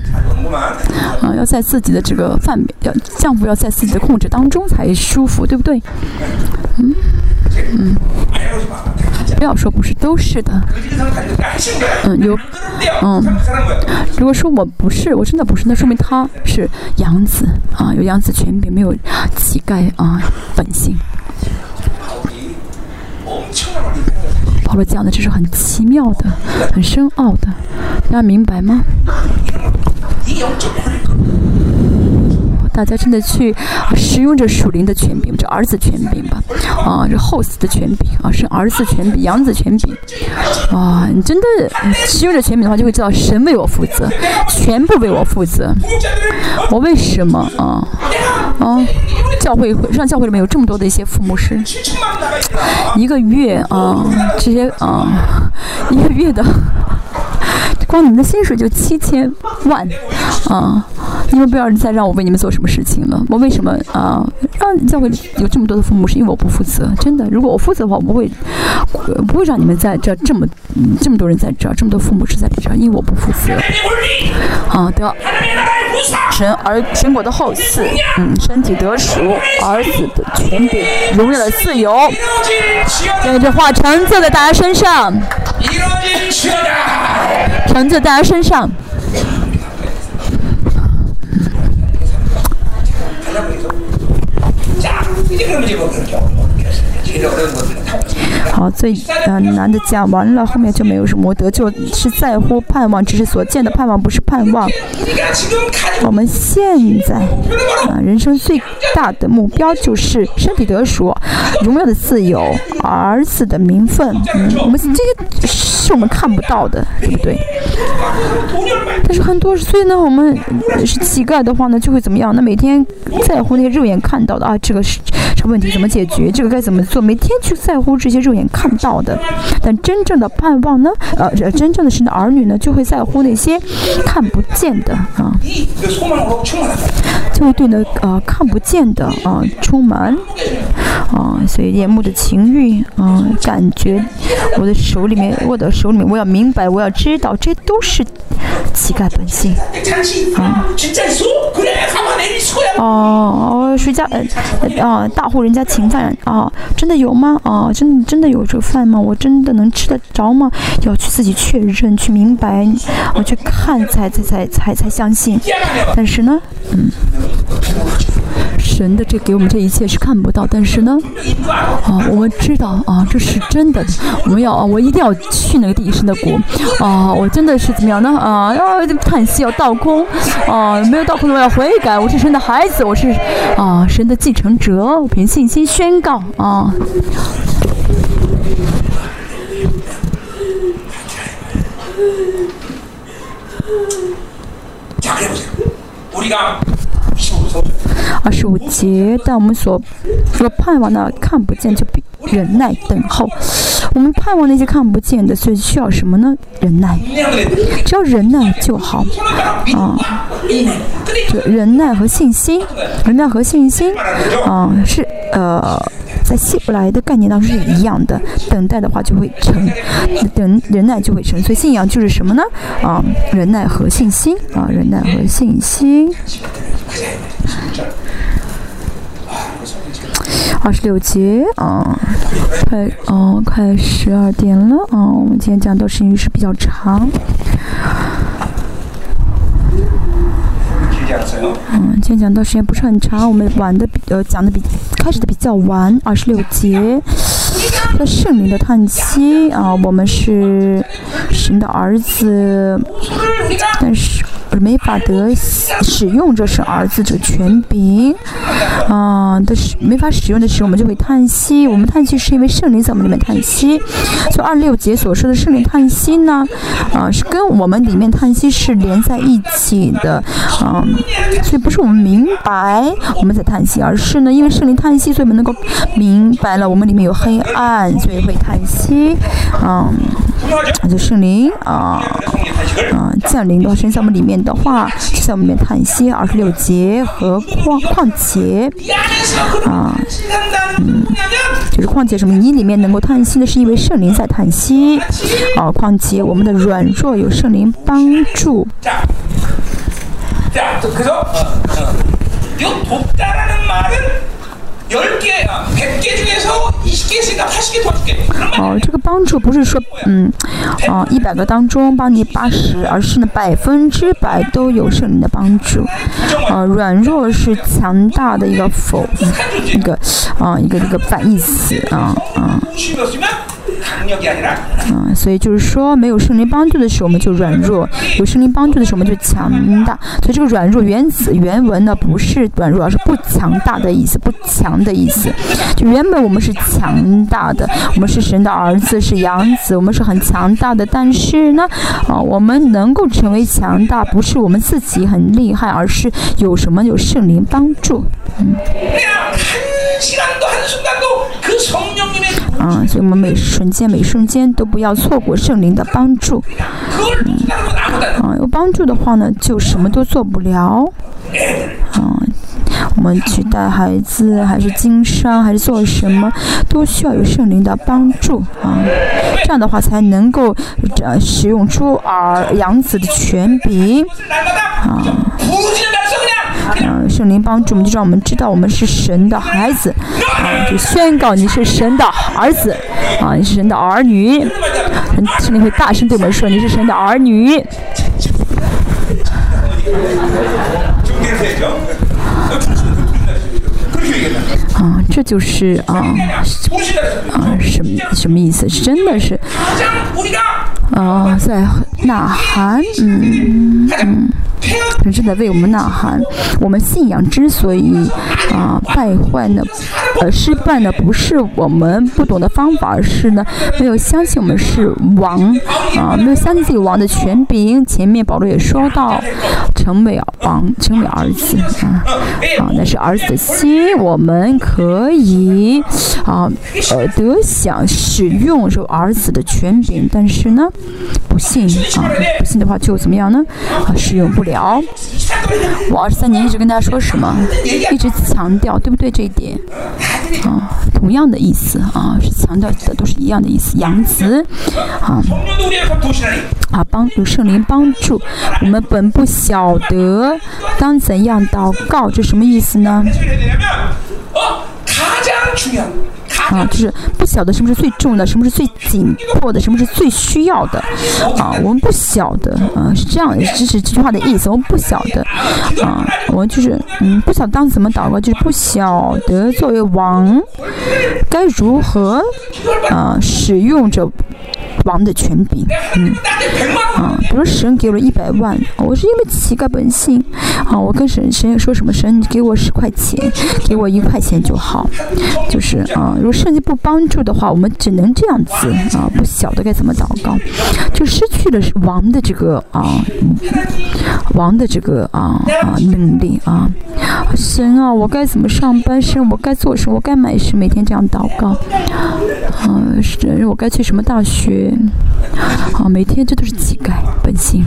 啊要在自己的这个范围，要丈夫要在自己的控制当中才舒服，对不对？嗯嗯。不要说不是，都是的。嗯，有，嗯，如果说我不是，我真的不是，那说明他是养子啊，有养子权柄，没有乞丐啊本性。保罗讲的这是很奇妙的，很深奥的，大家明白吗？大家真的去使用着属灵的权柄，这儿子权柄吧，啊，这 host 的权柄啊，是儿子权柄、养子权柄，啊，你真的使用着权柄的话，就会知道神为我负责，全部为我负责。我为什么啊啊？教会上教会里面有这么多的一些父母师，一个月啊，这些啊，一个月的。[laughs] 光你们的薪水就七千万，啊！你们不要再让我为你们做什么事情了。我为什么啊？让教会有这么多的父母，是因为我不负责。真的，如果我负责的话，我不会不会让你们在这这么这么多人在这，这么多父母是在这，因为我不负责。好的，神儿神国的后嗣，嗯，身体得赎，儿子的权柄，荣耀的自由，将这话成就在大家身上。橙子在他身上。好，最呃难的讲完了，后面就没有什么得救，是在乎盼望，只是所见的盼望，不是盼望。我们现在啊，人生最大的目标就是身体得赎，荣耀的自由，儿子的名分。嗯，我们这些是我们看不到的，对不对？但是很多，所以呢，我们是乞丐的话呢，就会怎么样？那每天在乎那些肉眼看到的啊，这个是。这个问题怎么解决？这个该怎么做？每天去在乎这些肉眼看到的，但真正的盼望呢？呃，真正的是儿女呢，就会在乎那些看不见的啊，就会对呢呃看不见的啊充满啊，所以眼目的情欲啊，感觉我的手里面，我的手里面，我要明白，我要知道，这都是乞丐本性啊。哦，谁家呃啊？大户人家请饭啊，真的有吗？啊，真真的有这个饭吗？我真的能吃得着吗？要去自己确认，去明白，我去看才才才才才相信。但是呢，嗯。神的这给我们这一切是看不到，但是呢，啊，我们知道啊，这是真的。我们要啊，我一定要去那个第一神的国啊！我真的是怎么样呢？啊，要叹息，要倒空啊！没有倒空的，我要悔改。我是神的孩子，我是啊神的继承者，我凭信心宣告啊。二十五节，但我们所所盼望的看不见，就比忍耐等候。我们盼望那些看不见的，所以需要什么呢？忍耐，只要忍耐就好啊。就，忍耐和信心，忍耐和信心啊，是呃，在希伯来的概念当中是一样的。等待的话就会成，等忍耐就会成。所以信仰就是什么呢？啊，忍耐和信心啊，忍耐和信心。二十六节啊，快哦，快十二点了啊！我们今天讲到时间是比较长。嗯，今天讲到时间不是很长，我们晚的比呃讲的比开始的比较晚。二十六节，在圣灵的叹息啊，我们是神的儿子，但是。没法得使用这是儿子这权柄，啊，但是没法使用的时候，我们就会叹息。我们叹息是因为圣灵在我们里面叹息。就二六节所说的圣灵叹息呢，啊，是跟我们里面叹息是连在一起的，啊，所以不是我们明白我们在叹息，而是呢，因为圣灵叹息，所以我们能够明白了我们里面有黑暗，所以会叹息，嗯，就圣灵啊，啊，降临到身在我们里面。的话，在我们里面叹息二十六节和况况且啊，嗯，就是况且什么？你里面能够叹息的是因为圣灵在叹息啊，况且我们的软弱有圣灵帮助。哦，这个帮助不是说，嗯，哦，一百个当中帮你八十，而是呢百分之百都有圣灵的帮助。啊，软弱是强大的一个否，一个啊，一个一个反义词啊啊。嗯，所以就是说，没有圣灵帮助的时候，我们就软弱；有圣灵帮助的时候，我们就强大。所以这个软弱原子原文呢，不是软弱，而是不强大的意思，不强的意思。就原本我们是强大的，我们是神的儿子，是养子，我们是很强大的。但是呢，啊，我们能够成为强大，不是我们自己很厉害，而是有什么有圣灵帮助。嗯。啊，所以我们每瞬间每瞬间都不要错过圣灵的帮助。嗯啊，有帮助的话呢，就什么都做不了。啊，我们去带孩子，还是经商，还是做什么，都需要有圣灵的帮助。啊，这样的话才能够呃使用出儿养子的权柄。啊。嗯圣灵帮助我们，就让我们知道我们是神的孩子，啊，就宣告你是神的儿子，啊，你是神的儿女，圣灵会大声对我们说你是神的儿女。啊，这就是啊啊什么什么意思？真的是啊，在呐喊，嗯嗯。人正在为我们呐喊，我们信仰之所以啊败坏呢，呃失败呢，不是我们不懂的方法，而是呢没有相信我们是王啊，没有相信自己王的权柄。前面保罗也说到，成为王，成为儿子啊啊，那是儿子的心，我们可以啊呃得享使用这儿子的权柄，但是呢不信啊不信的话就怎么样呢啊使用不了。了，我二十三年一直跟大家说什么，一直强调，对不对？这一点，啊，同样的意思啊，是强调的都是一样的意思。杨子，啊，啊，帮助圣灵帮助我们，本不晓得当怎样祷告，这什么意思呢？啊，就是不晓得什么是最重的，什么是最紧迫的，什么是最需要的，啊，我们不晓得，啊，是这样，这是这句话的意思，我们不晓得，啊，我们就是嗯，不晓当怎么祷告，就是不晓得作为王该如何啊使用着。王的权柄，嗯，啊，比如神给了一百万，我是因为乞丐本性，啊，我跟神神说什么，神给我十块钱，给我一块钱就好，就是啊，如果圣经不帮助的话，我们只能这样子啊，不晓得该怎么祷告，就失去了王的这个啊，王的这个啊啊能力啊，神啊，我该怎么上班？神，我该做什么？我该买什么？每天这样祷告，啊，神，我该去什么大学？好，每天这都是乞丐本性。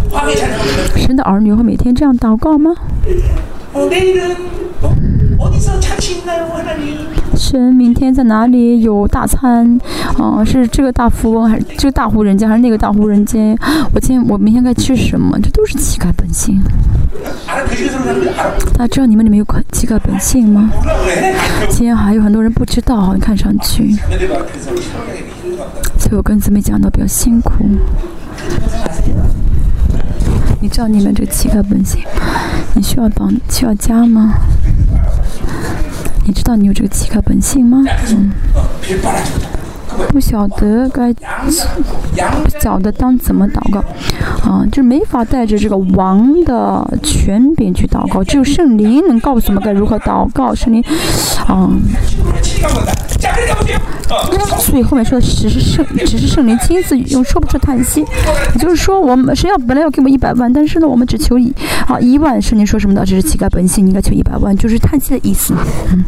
神的儿女会每天这样祷告吗？神明天在哪里有大餐？啊，是这个大富翁还是这个大户人家还是那个大户人家？我今天我明天该吃什么？这都是乞丐本性。大家知道你们里面有乞丐本性吗？今天还有很多人不知道，好像看上去。所以我跟姊妹讲的比较辛苦。你知道你们这个乞丐本性，你需要帮需要加吗？你知道你有这个乞丐本性吗？嗯。不晓得该，不晓得当怎么祷告，啊，就是没法带着这个王的权柄去祷告，只有圣灵能告诉我们该如何祷告。圣灵，啊，所以后面说的只是圣，只是圣灵亲自用说不出叹息，也就是说我们神要本来要给我们一百万，但是呢，我们只求一啊一万。圣灵说什么呢？这是乞丐本性，应该求一百万，就是叹息的意思。嗯。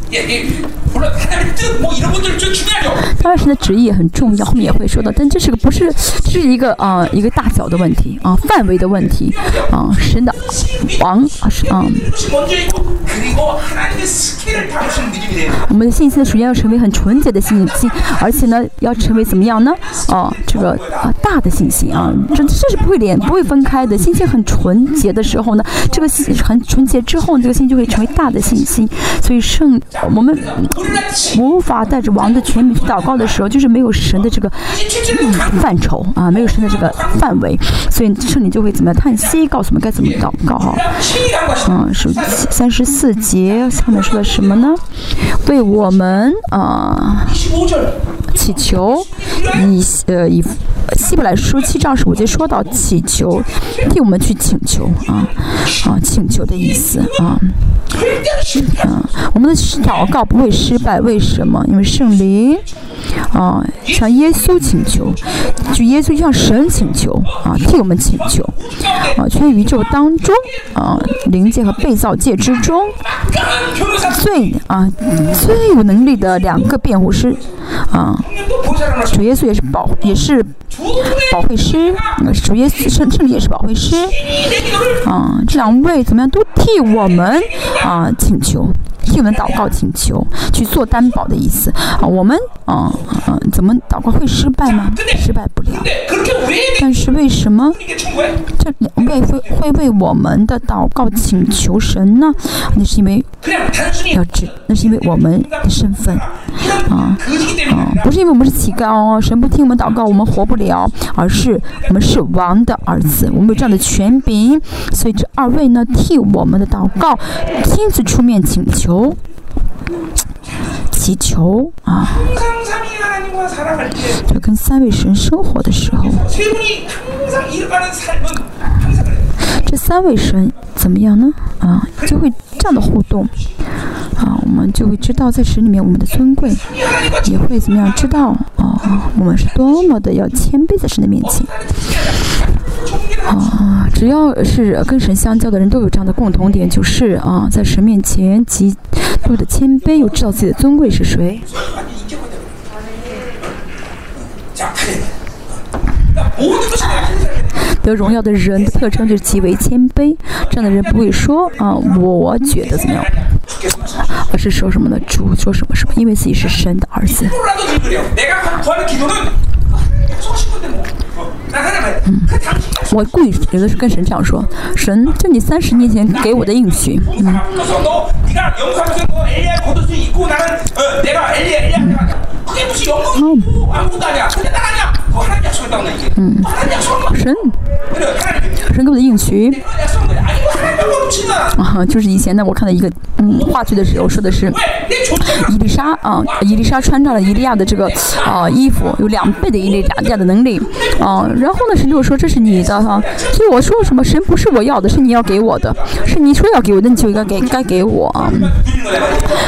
当然，神的旨也很重要，后面也会说到。但这是个不是，这是一个啊，一个大小的问题啊，范围的问题啊，神的王啊是啊。我们的信心首先要成为很纯洁的信心，而且呢，要成为怎么样呢？哦，这个啊大的信心啊，这这是不会连不会分开的。信心很纯洁的时候呢，这个信很纯洁之后，这个心就会成为大的信心。所以圣我们。无法带着王的权柄去祷告的时候，就是没有神的这个范畴啊，没有神的这个范围，所以圣灵就会怎么样叹息，告诉我们该怎么祷告哈。嗯，是三十四节下面说的什么呢？为我们啊祈求，以呃以希伯来书七章十五节说到祈求，替我们去请求啊啊请求的意思啊。啊，我们的祷告不会失败，为什么？因为圣灵啊，向耶稣请求，就耶稣向神请求啊，替我们请求啊，全宇宙当中啊，灵界和被造界之中最啊最有能力的两个辩护师啊，主耶稣也是保也是保惠师，主耶稣圣圣也是保惠师啊，这两位怎么样都替我们。啊，请求。替我们祷告请求，去做担保的意思啊。我们啊啊，怎么祷告会失败吗？失败不了。但是为什么这两位会会为我们的祷告请求神呢？那是因为要知，那是因为我们的身份啊啊，不是因为我们是乞丐哦，神不听我们祷告，我们活不了，而是我们是王的儿子，我们有这样的权柄，所以这二位呢替我们的祷告亲自出面请求。祈求啊，就跟三位神生活的时候，这三位神怎么样呢？啊，就会这样的互动啊，我们就会知道在神里面我们的尊贵，也会怎么样知道啊，我们是多么的要谦卑在神的面前。啊，只要是跟神相交的人都有这样的共同点，就是啊，在神面前极度的谦卑，又知道自己的尊贵是谁。得荣耀的人的特征就极为谦卑，这样的人不会说啊，我觉得怎么样，而是说什么呢？主说什么什么，因为自己是神的儿子。嗯，我故意有的是跟神这样说，神，就你三十年前给我的应许，嗯。嗯，神，神给我的应许。啊，就是以前呢，我看到一个嗯话剧的时候，说的是伊丽莎啊，伊丽莎穿上了伊利亚的这个啊衣服，有两倍的伊利亚的能力啊。然后呢，神就说这是你的哈，所以我说什么神不是我要的，是你要给我的，是你说要给我的，你就应该给该给我啊。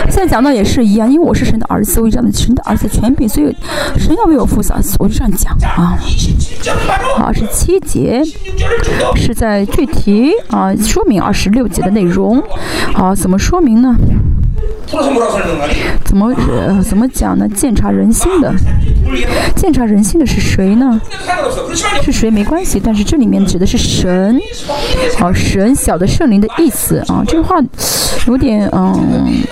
现在讲到也是一样，因为我是神的儿子，我讲的神的儿子权柄，所以神要为我负责，我就这样讲啊。好，是七节，是在具体啊说明二十六节的内容。好，怎么说明呢？怎么呃怎么讲呢？鉴察人心的，鉴察人心的是谁呢？是谁没关系，但是这里面指的是神，好神小的圣灵的意思啊。这句话有点嗯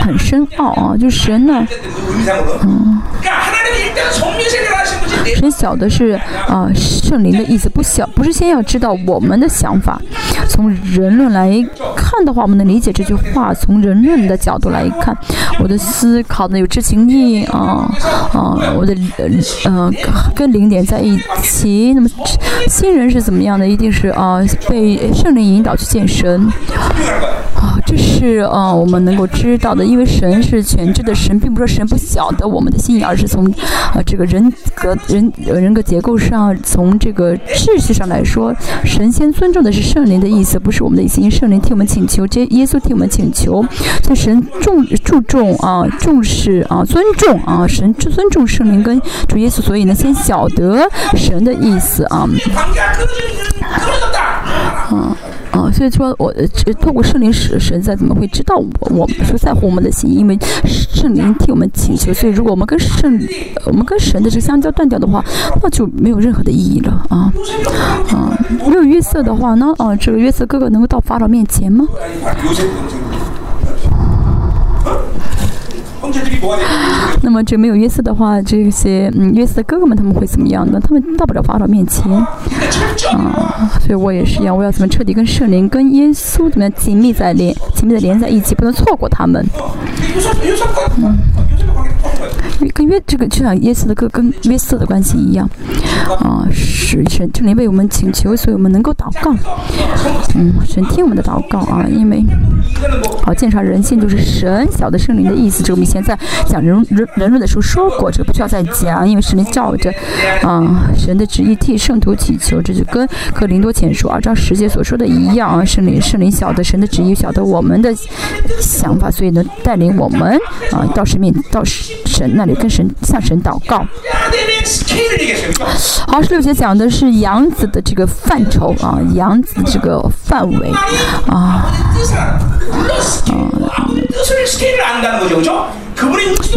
很深奥啊，就神呢，嗯。神晓的是啊，圣灵的意思不小，不是先要知道我们的想法。从人论来看的话，我们能理解这句话。从人论的角度来看，我的思考呢有知情意啊啊，我的呃跟零点在一起。那么新人是怎么样的？一定是啊被圣灵引导去见神。啊，这是啊，我们能够知道的，因为神是全知的神，并不是神不晓得我们的心意，而是从啊这个人格人人格结构上，从这个秩序上来说，神仙尊重的是圣灵的意思，不是我们的意思。因为圣灵替我们请求，这耶稣替我们请求，所以神重注重啊，重视啊，尊重啊，神尊重圣灵跟主耶稣，所以呢，先晓得神的意思啊。嗯。啊，所以说我这透过圣灵使神在怎么会知道我我们说在乎我们的心，因为圣灵替我们请求，所以如果我们跟圣我们跟神的这个相交断掉的话，那就没有任何的意义了啊啊！没有约瑟的话呢啊，这个约瑟哥哥能够到法老面前吗？[laughs] 那么这没有约瑟的话，这些嗯约瑟的哥哥们他们会怎么样呢？他们到不了法老面前 [laughs] 啊，所以我也是一样，我要怎么彻底跟圣灵、跟耶稣怎么样紧密在连、紧密的连在一起，不能错过他们。嗯。跟约这个就像耶稣的哥跟约瑟的关系一样，啊，是神圣灵为我们请求，所以我们能够祷告，嗯，神听我们的祷告啊，因为，好，鉴察人性就是神小的圣灵的意思，这个我们以前在讲人人人论的时候说过，这个不需要再讲，因为神灵照着啊神的旨意替圣徒祈求，这就跟和林多前书二章十节所说的一样啊，圣灵圣灵晓得神的旨意，晓得我们的想法，所以能带领我们啊到神面到神那。里跟神向神祷告。好，十六节讲的是杨子的这个范畴啊，杨子这个范围啊，嗯。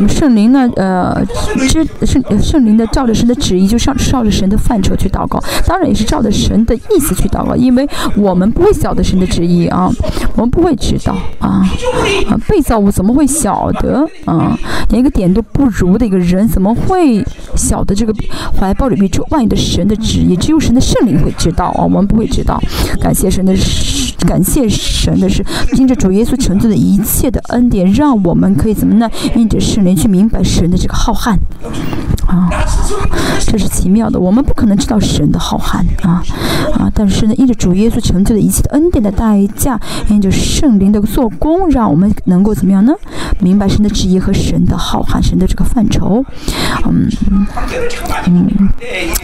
圣灵呢？呃，知圣圣灵的照着神的旨意，就上照着神的范畴去祷告。当然也是照着神的意思去祷告，因为我们不会晓得神的旨意啊，我们不会知道啊啊，被造物怎么会晓得啊？连一个点都不如的一个人，怎么会晓得这个怀抱里面住万有的神的旨意？只有神的圣灵会知道啊，我们不会知道。感谢神的，感谢神的是，因着主耶稣成就的一切的恩典，让我们可以怎么呢？因着圣灵去明白神的这个浩瀚，啊，这是奇妙的。我们不可能知道神的浩瀚啊啊！但是呢，因着主耶稣成就的一切的恩典的代价，因着圣灵的做工，让我们能够怎么样呢？明白神的旨意和神的浩瀚，神的这个范畴。嗯嗯，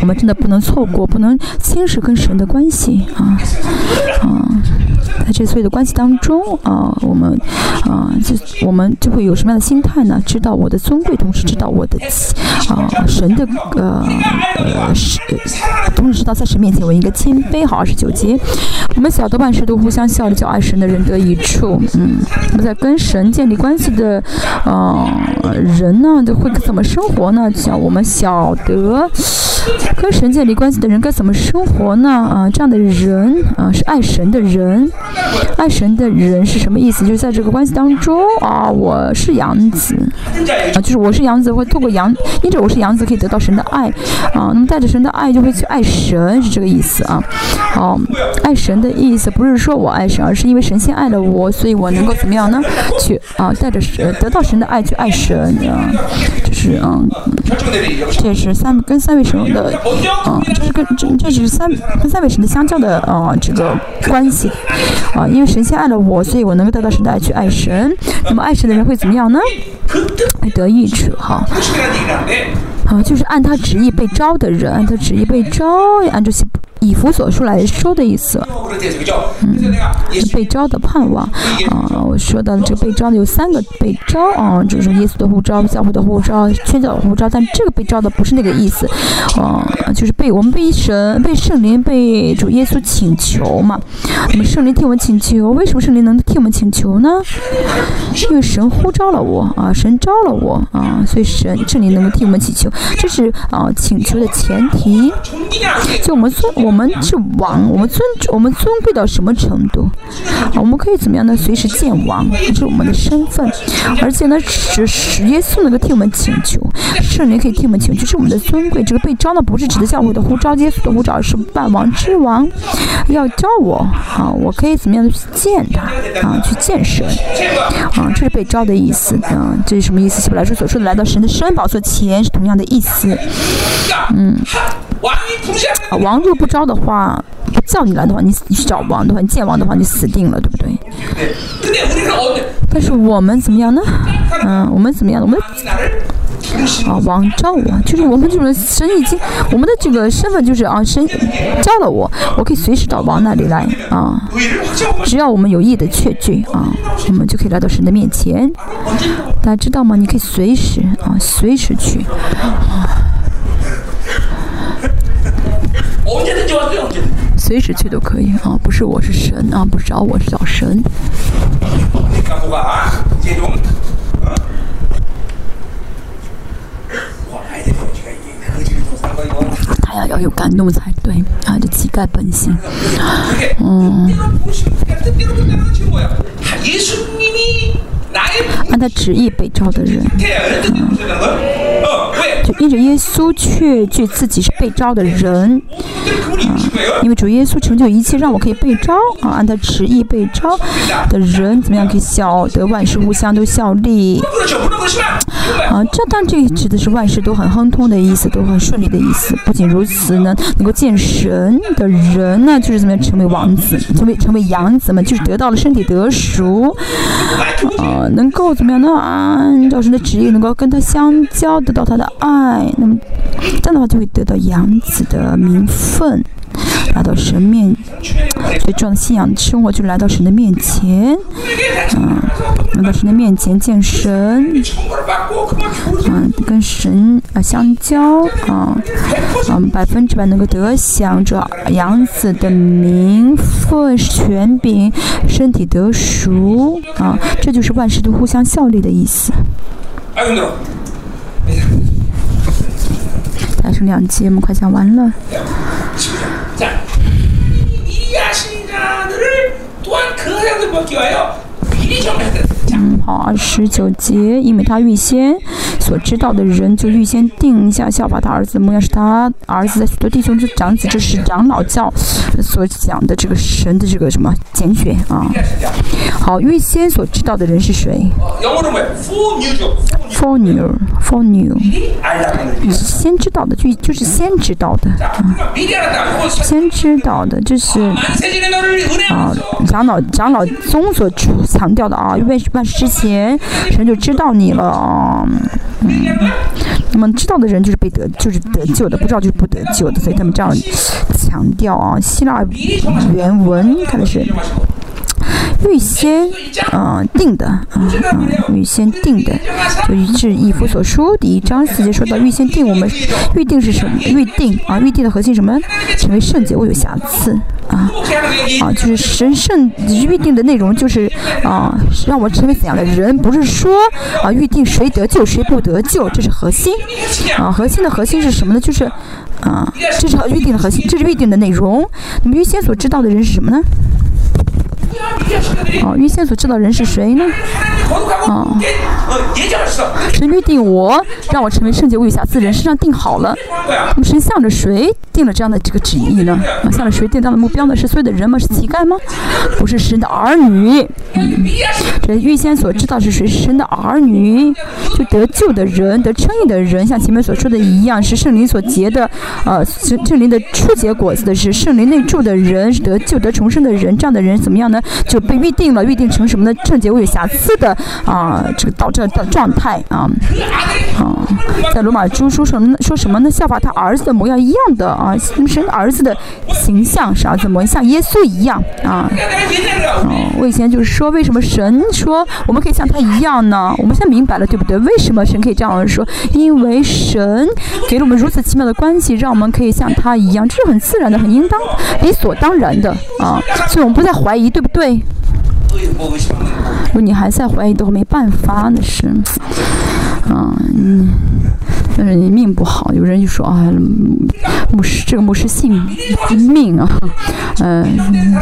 我们真的不能错过，不能轻视跟神的关系啊啊！在这所有的关系当中啊，我们啊，就我们就会有什么样的心态？呢，知道我的尊贵，同时知道我的啊神的呃呃是，同时知道在神面前我应该谦卑。好，二十九节，我们晓得万事都互相效力，叫爱神的人得益处。嗯，我们在跟神建立关系的呃人呢，就会怎么生活呢？叫我们晓得。[laughs] 跟神建立关系的人该怎么生活呢？啊，这样的人啊是爱神的人，爱神的人是什么意思？就是在这个关系当中啊，我是养子啊，就是我是养子，会透过养，因着我是养子可以得到神的爱啊，那么带着神的爱就会去爱神，是这个意思啊。好，爱神的意思不是说我爱神，而是因为神先爱了我，所以我能够怎么样呢？去啊，带着神得到神的爱去爱神啊，就是嗯，这是三跟三位神的，嗯，这是跟这这只是三跟三位神的相交的啊这个关系啊，因为神先爱了我，所以我能够得到神的爱去爱神。那么爱神的人会怎么样呢？得益处哈。啊，就是按他旨意被招的人，按他旨意被招，按这些。以弗所书来说的意思，嗯，是被招的盼望啊，我说到的这个被招的有三个被招啊，就是耶稣的呼召、教会的呼召、宣教的呼召，但这个被招的不是那个意思，啊，就是被我们被神、被圣灵、被主耶稣请求嘛。那么圣灵替我们请求，为什么圣灵能替我们请求呢？因为神呼召了我啊，神招了我啊，所以神圣灵能够替我们祈求，这是啊请求的前提。就我们说我。我们是王，我们尊我们尊贵到什么程度？我们可以怎么样呢？随时见王，这是我们的身份。而且呢，使使耶稣能够替我们请求，圣灵可以替我们请求，是我们的尊贵。这个被招呢，不是指的教会的呼召，耶稣的呼召，而是万王之王要招我啊！我可以怎么样的去见他啊？去见神啊？这是被招的意思啊！这是什么意思？希伯来书所说的来到神的身宝座前是同样的意思。嗯。啊，王若不招的话，不叫你来的话，你你去找王的话，你见王的话，你死定了，对不对？但是我们怎么样呢？嗯，我们怎么样？我们啊，王招我，就是我们这种神已经，我们的这个身份就是啊，神招了我，我可以随时到王那里来啊。只要我们有意的确据啊，我们就可以来到神的面前。大家知道吗？你可以随时啊，随时去啊。随时去都可以啊，不是我是神啊，不是找我是找神。他要要有感动才对啊，这乞丐本性。嗯。按他旨意被召的人，嗯就因着耶稣确据自己是被召的人，啊，因为主耶稣成就一切，让我可以被召啊，按他旨意被召的人，怎么样可以晓得万事互相都效力？啊，这但这指的是万事都很亨通的意思，都很顺利的意思。不仅如此呢，能够见神的人呢，就是怎么样成为王子，成为成为养子们，就是得到了身体得熟，啊，能够怎么样呢？按照神的职业，能够跟他相交，得到他的爱，那么这样的话就会得到养子的名分。来到神面，最重要的信仰生活就来到神的面前，嗯，来到神的面前见神，嗯，跟神啊相交啊，嗯，百分之百能够得享着养子的名分、权柄、身体得赎啊，这就是万事都互相效力的意思。还剩两节，我们快讲完了。 자, 이, 이 야신자들을 또한 그 사람들 먹기 위하여 미리 정해야 된다. 好，十九节，因为他预先所知道的人，就预先定下效法他儿子。的模样，是他儿子的许多弟兄之长子，这是长老教所讲的这个神的这个什么拣选啊。好，预先所知道的人是谁？For new，for new，先知道的就就是先知道的，先知道的，这是啊，长老长老宗所强调的啊，因为万事之前神就知道你了，嗯，那么知道的人就是被得就是得救的，不知道就是不得救的，所以他们这样强调啊，希腊原文看的是。预先嗯定的啊预先定的，就是以弗所书第一章四节说到预先定我们预定是什么？预定啊预定的核心什么？成为圣洁，我有瑕疵啊啊就是神圣预定的内容就是啊让我成为怎样的人？不是说啊预定谁得救谁不得救，这是核心啊核心的核心是什么呢？就是啊这是预定的核心，这是预定的内容。那么预先所知道的人是什么呢？哦，预先所知道人是谁呢？哦，神预定我，让我成为圣洁无瑕疵人，身上定好了。那么神向着谁定了这样的这个旨意呢？啊，向着谁定这样的目标呢？是所有的人吗？是乞丐吗？不是神的儿女。嗯，这预先所知道是谁？是神的儿女，就得救的人，得称义的人，像前面所说的一样，是圣灵所结的，呃，圣圣灵的初结果子的是圣灵内住的人，是得救得重生的人，这样的人怎么样呢？就被预定了，预定成什么呢？圣洁无有瑕疵的啊，这个到这的状态啊啊，在罗马书说什么？说什么呢？效法他儿子的模样一样的啊，神儿子的形象是儿子模，像耶稣一样啊。哦，我以前就是说，为什么神说我们可以像他一样呢？我们现在明白了，对不对？为什么神可以这样说？因为神给了我们如此奇妙的关系，让我们可以像他一样，这是很自然的，很应当、理所当然的啊。所以我们不再怀疑，对不？对。如果你还在怀疑，都没办法，那是，嗯，但是你命不好，有人就说啊，牧师这个牧师信命啊，嗯，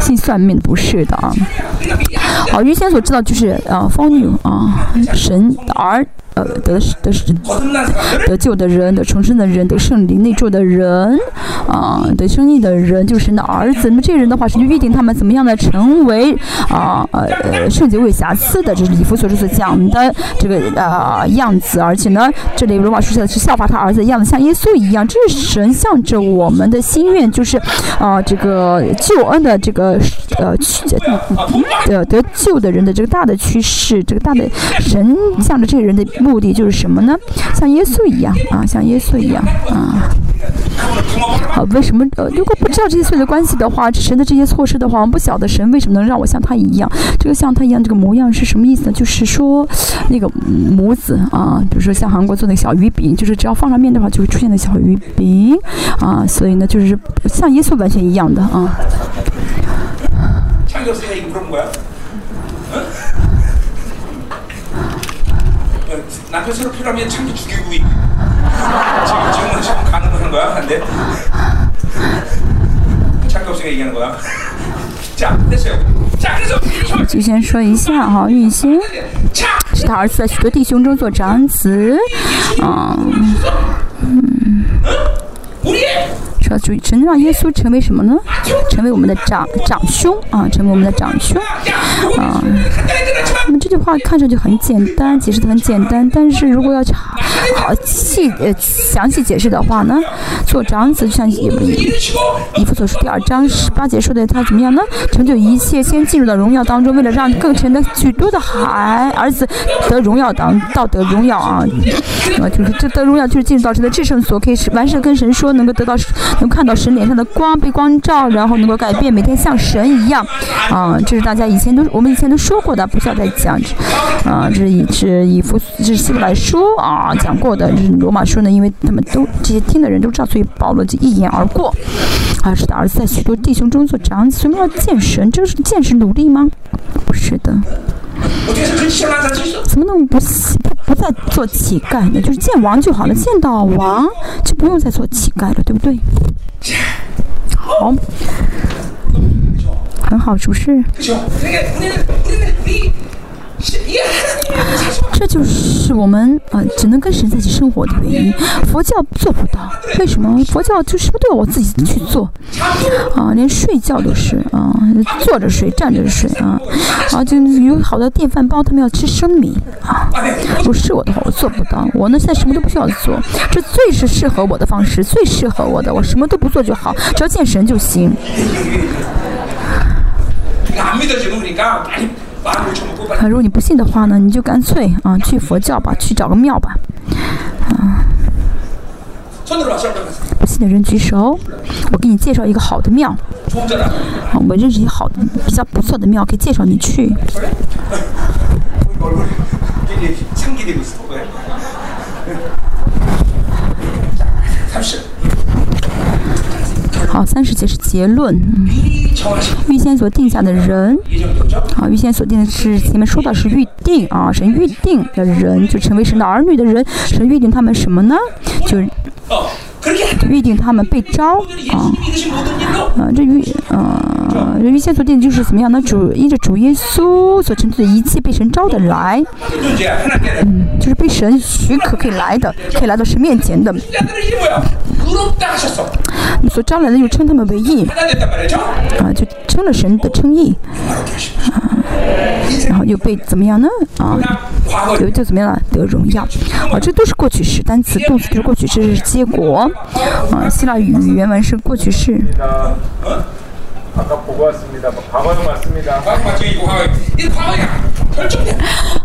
信算命不是的啊。好，预先所知道就是啊，方女啊，神儿。呃，得得得救的人，得重生的人，得圣灵内住的人，啊，得生意的人，就是神的儿子。那么这个人的话，神就预定他们怎么样的成为啊啊呃圣洁无瑕疵的，这是以弗所书所讲的这个呃样子。而且呢，这里罗马书写的是效法他儿子一样的，像耶稣一样。这是神向着我们的心愿，就是啊这个救恩的这个呃呃得救的人的这个大的趋势，这个大的神向着这个人的。目的就是什么呢？像耶稣一样啊，像耶稣一样啊。好，为什么呃，如果不知道这些所有的关系的话，神的这些措施的话，我们不晓得神为什么能让我像他一样。这个像他一样这个模样是什么意思呢？就是说那个母子啊，比如说像韩国做那个小鱼饼，就是只要放上面的话，就会出现那小鱼饼啊。所以呢，就是像耶稣完全一样的啊。남편새로필요하면참기죽이고있지금지금지금가능한거야안돼참기없으니까얘기하는거야자됐어요 就先说一下哈，运星是他儿子在许多弟兄中做长子，嗯，嗯。说主神让耶稣成为什么呢？成为我们的长长兄啊，成为我们的长兄啊。那么这句话看上去很简单，解释的很简单，但是如果要好细呃详细解释的话呢，做长子就像以以弗所书第二章十八节说的，他怎么样呢？成就一切，先进入到荣耀当中，为了让更成的许多的孩儿子得荣耀当道德荣耀啊，啊就是这得荣耀就是进入到神的至圣所，可以是完事跟神说，能够得到。能看到神脸上的光，被光照，然后能够改变，每天像神一样，啊，这是大家以前都我们以前都说过的，不需要再讲，啊，这是以是以弗这是希伯来书啊讲过的，这是罗马书呢，因为他们都这些听的人都知道，所以保罗就一言而过，啊，是的儿子在许多弟兄中做长子，什么要见神？这是见神努力吗？不是的。怎么能不不不再做乞丐呢？就是见王就好了，见到王就不用再做乞丐了，对不对？好，很好，是不是？[laughs] 这就是我们啊，只能跟神在一起生活的原因。佛教做不到，为什么？佛教就什么都要我自己去做，啊，连睡觉都是啊，坐着睡，站着睡啊，啊，就有好多电饭煲，他们要吃生米啊。不是我的话，我做不到。我呢，现在什么都不需要做，这最是适合我的方式，最适合我的，我什么都不做就好，只要见神就行。啊，如果你不信的话呢，你就干脆啊去佛教吧，去找个庙吧，啊。不信的人举手，我给你介绍一个好的庙。啊，我认识一好的、比较不错的庙，可以介绍你去。[laughs] 好，三十节是结论。预先所定下的人，啊，预先所定的是前面说的是预定啊，神预定的人就成为神的儿女的人，神预定他们什么呢？就预定他们被招啊，啊，这预，呃，预先所定就是怎么样呢？主依着主耶稣所成就的一切被神招的来，嗯，就是被神许可可以来的，可以来到神面前的。你所招来的就称他们为义，啊，就称了神的称义，啊，然后又被怎么样呢？啊，又就怎么样了？得荣耀，啊，这都是过去式，单词、动词就是过去式，是结果，啊，希腊语原文是过去式。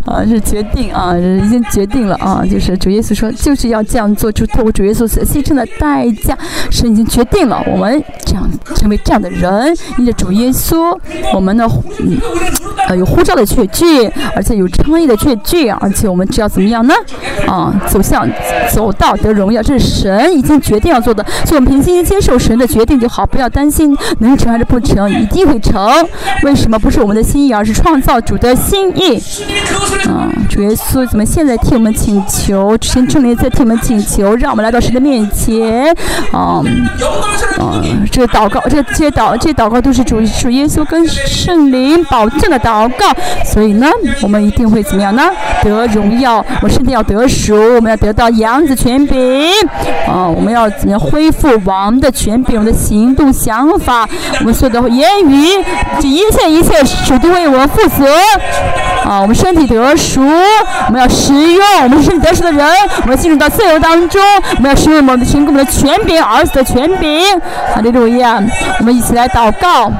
啊，是决定啊，已经决定了啊，就是主耶稣说，就是要这样做，就透过主耶稣所牺牲的代价，神已经决定了，我们这样成为这样的人，因着主耶稣，我们的，嗯，呃，有呼召的确据，而且有称义的确据，而且我们只要怎么样呢？啊，走向走到得荣耀，这是神已经决定要做的，所以我们平心接受神的决定就好，不要担心能成还是不成，一定会成。为什么不是我们的心意，而是创造主的心意？啊，主耶稣怎么现在替我们请求？之前圣灵在替我们请求，让我们来到神的面前。啊，啊，这个祷告，这这些祷，这些祷告都是主主耶稣跟圣灵保证的祷告。所以呢，我们一定会怎么样呢？得荣耀，我们身体要得赎，我们要得到羊子权柄。啊，我们要怎么样恢复王的权柄？我们的行动、想法，我们所有的言语，这一切一切，主都为我们负责。啊，我们身体得得赎，我们要使用我们身体得赎的人，我们进入到自由当中，我们要使用我们的神给我们的权柄，儿子的权柄。哈利路亚！我们一起来祷告。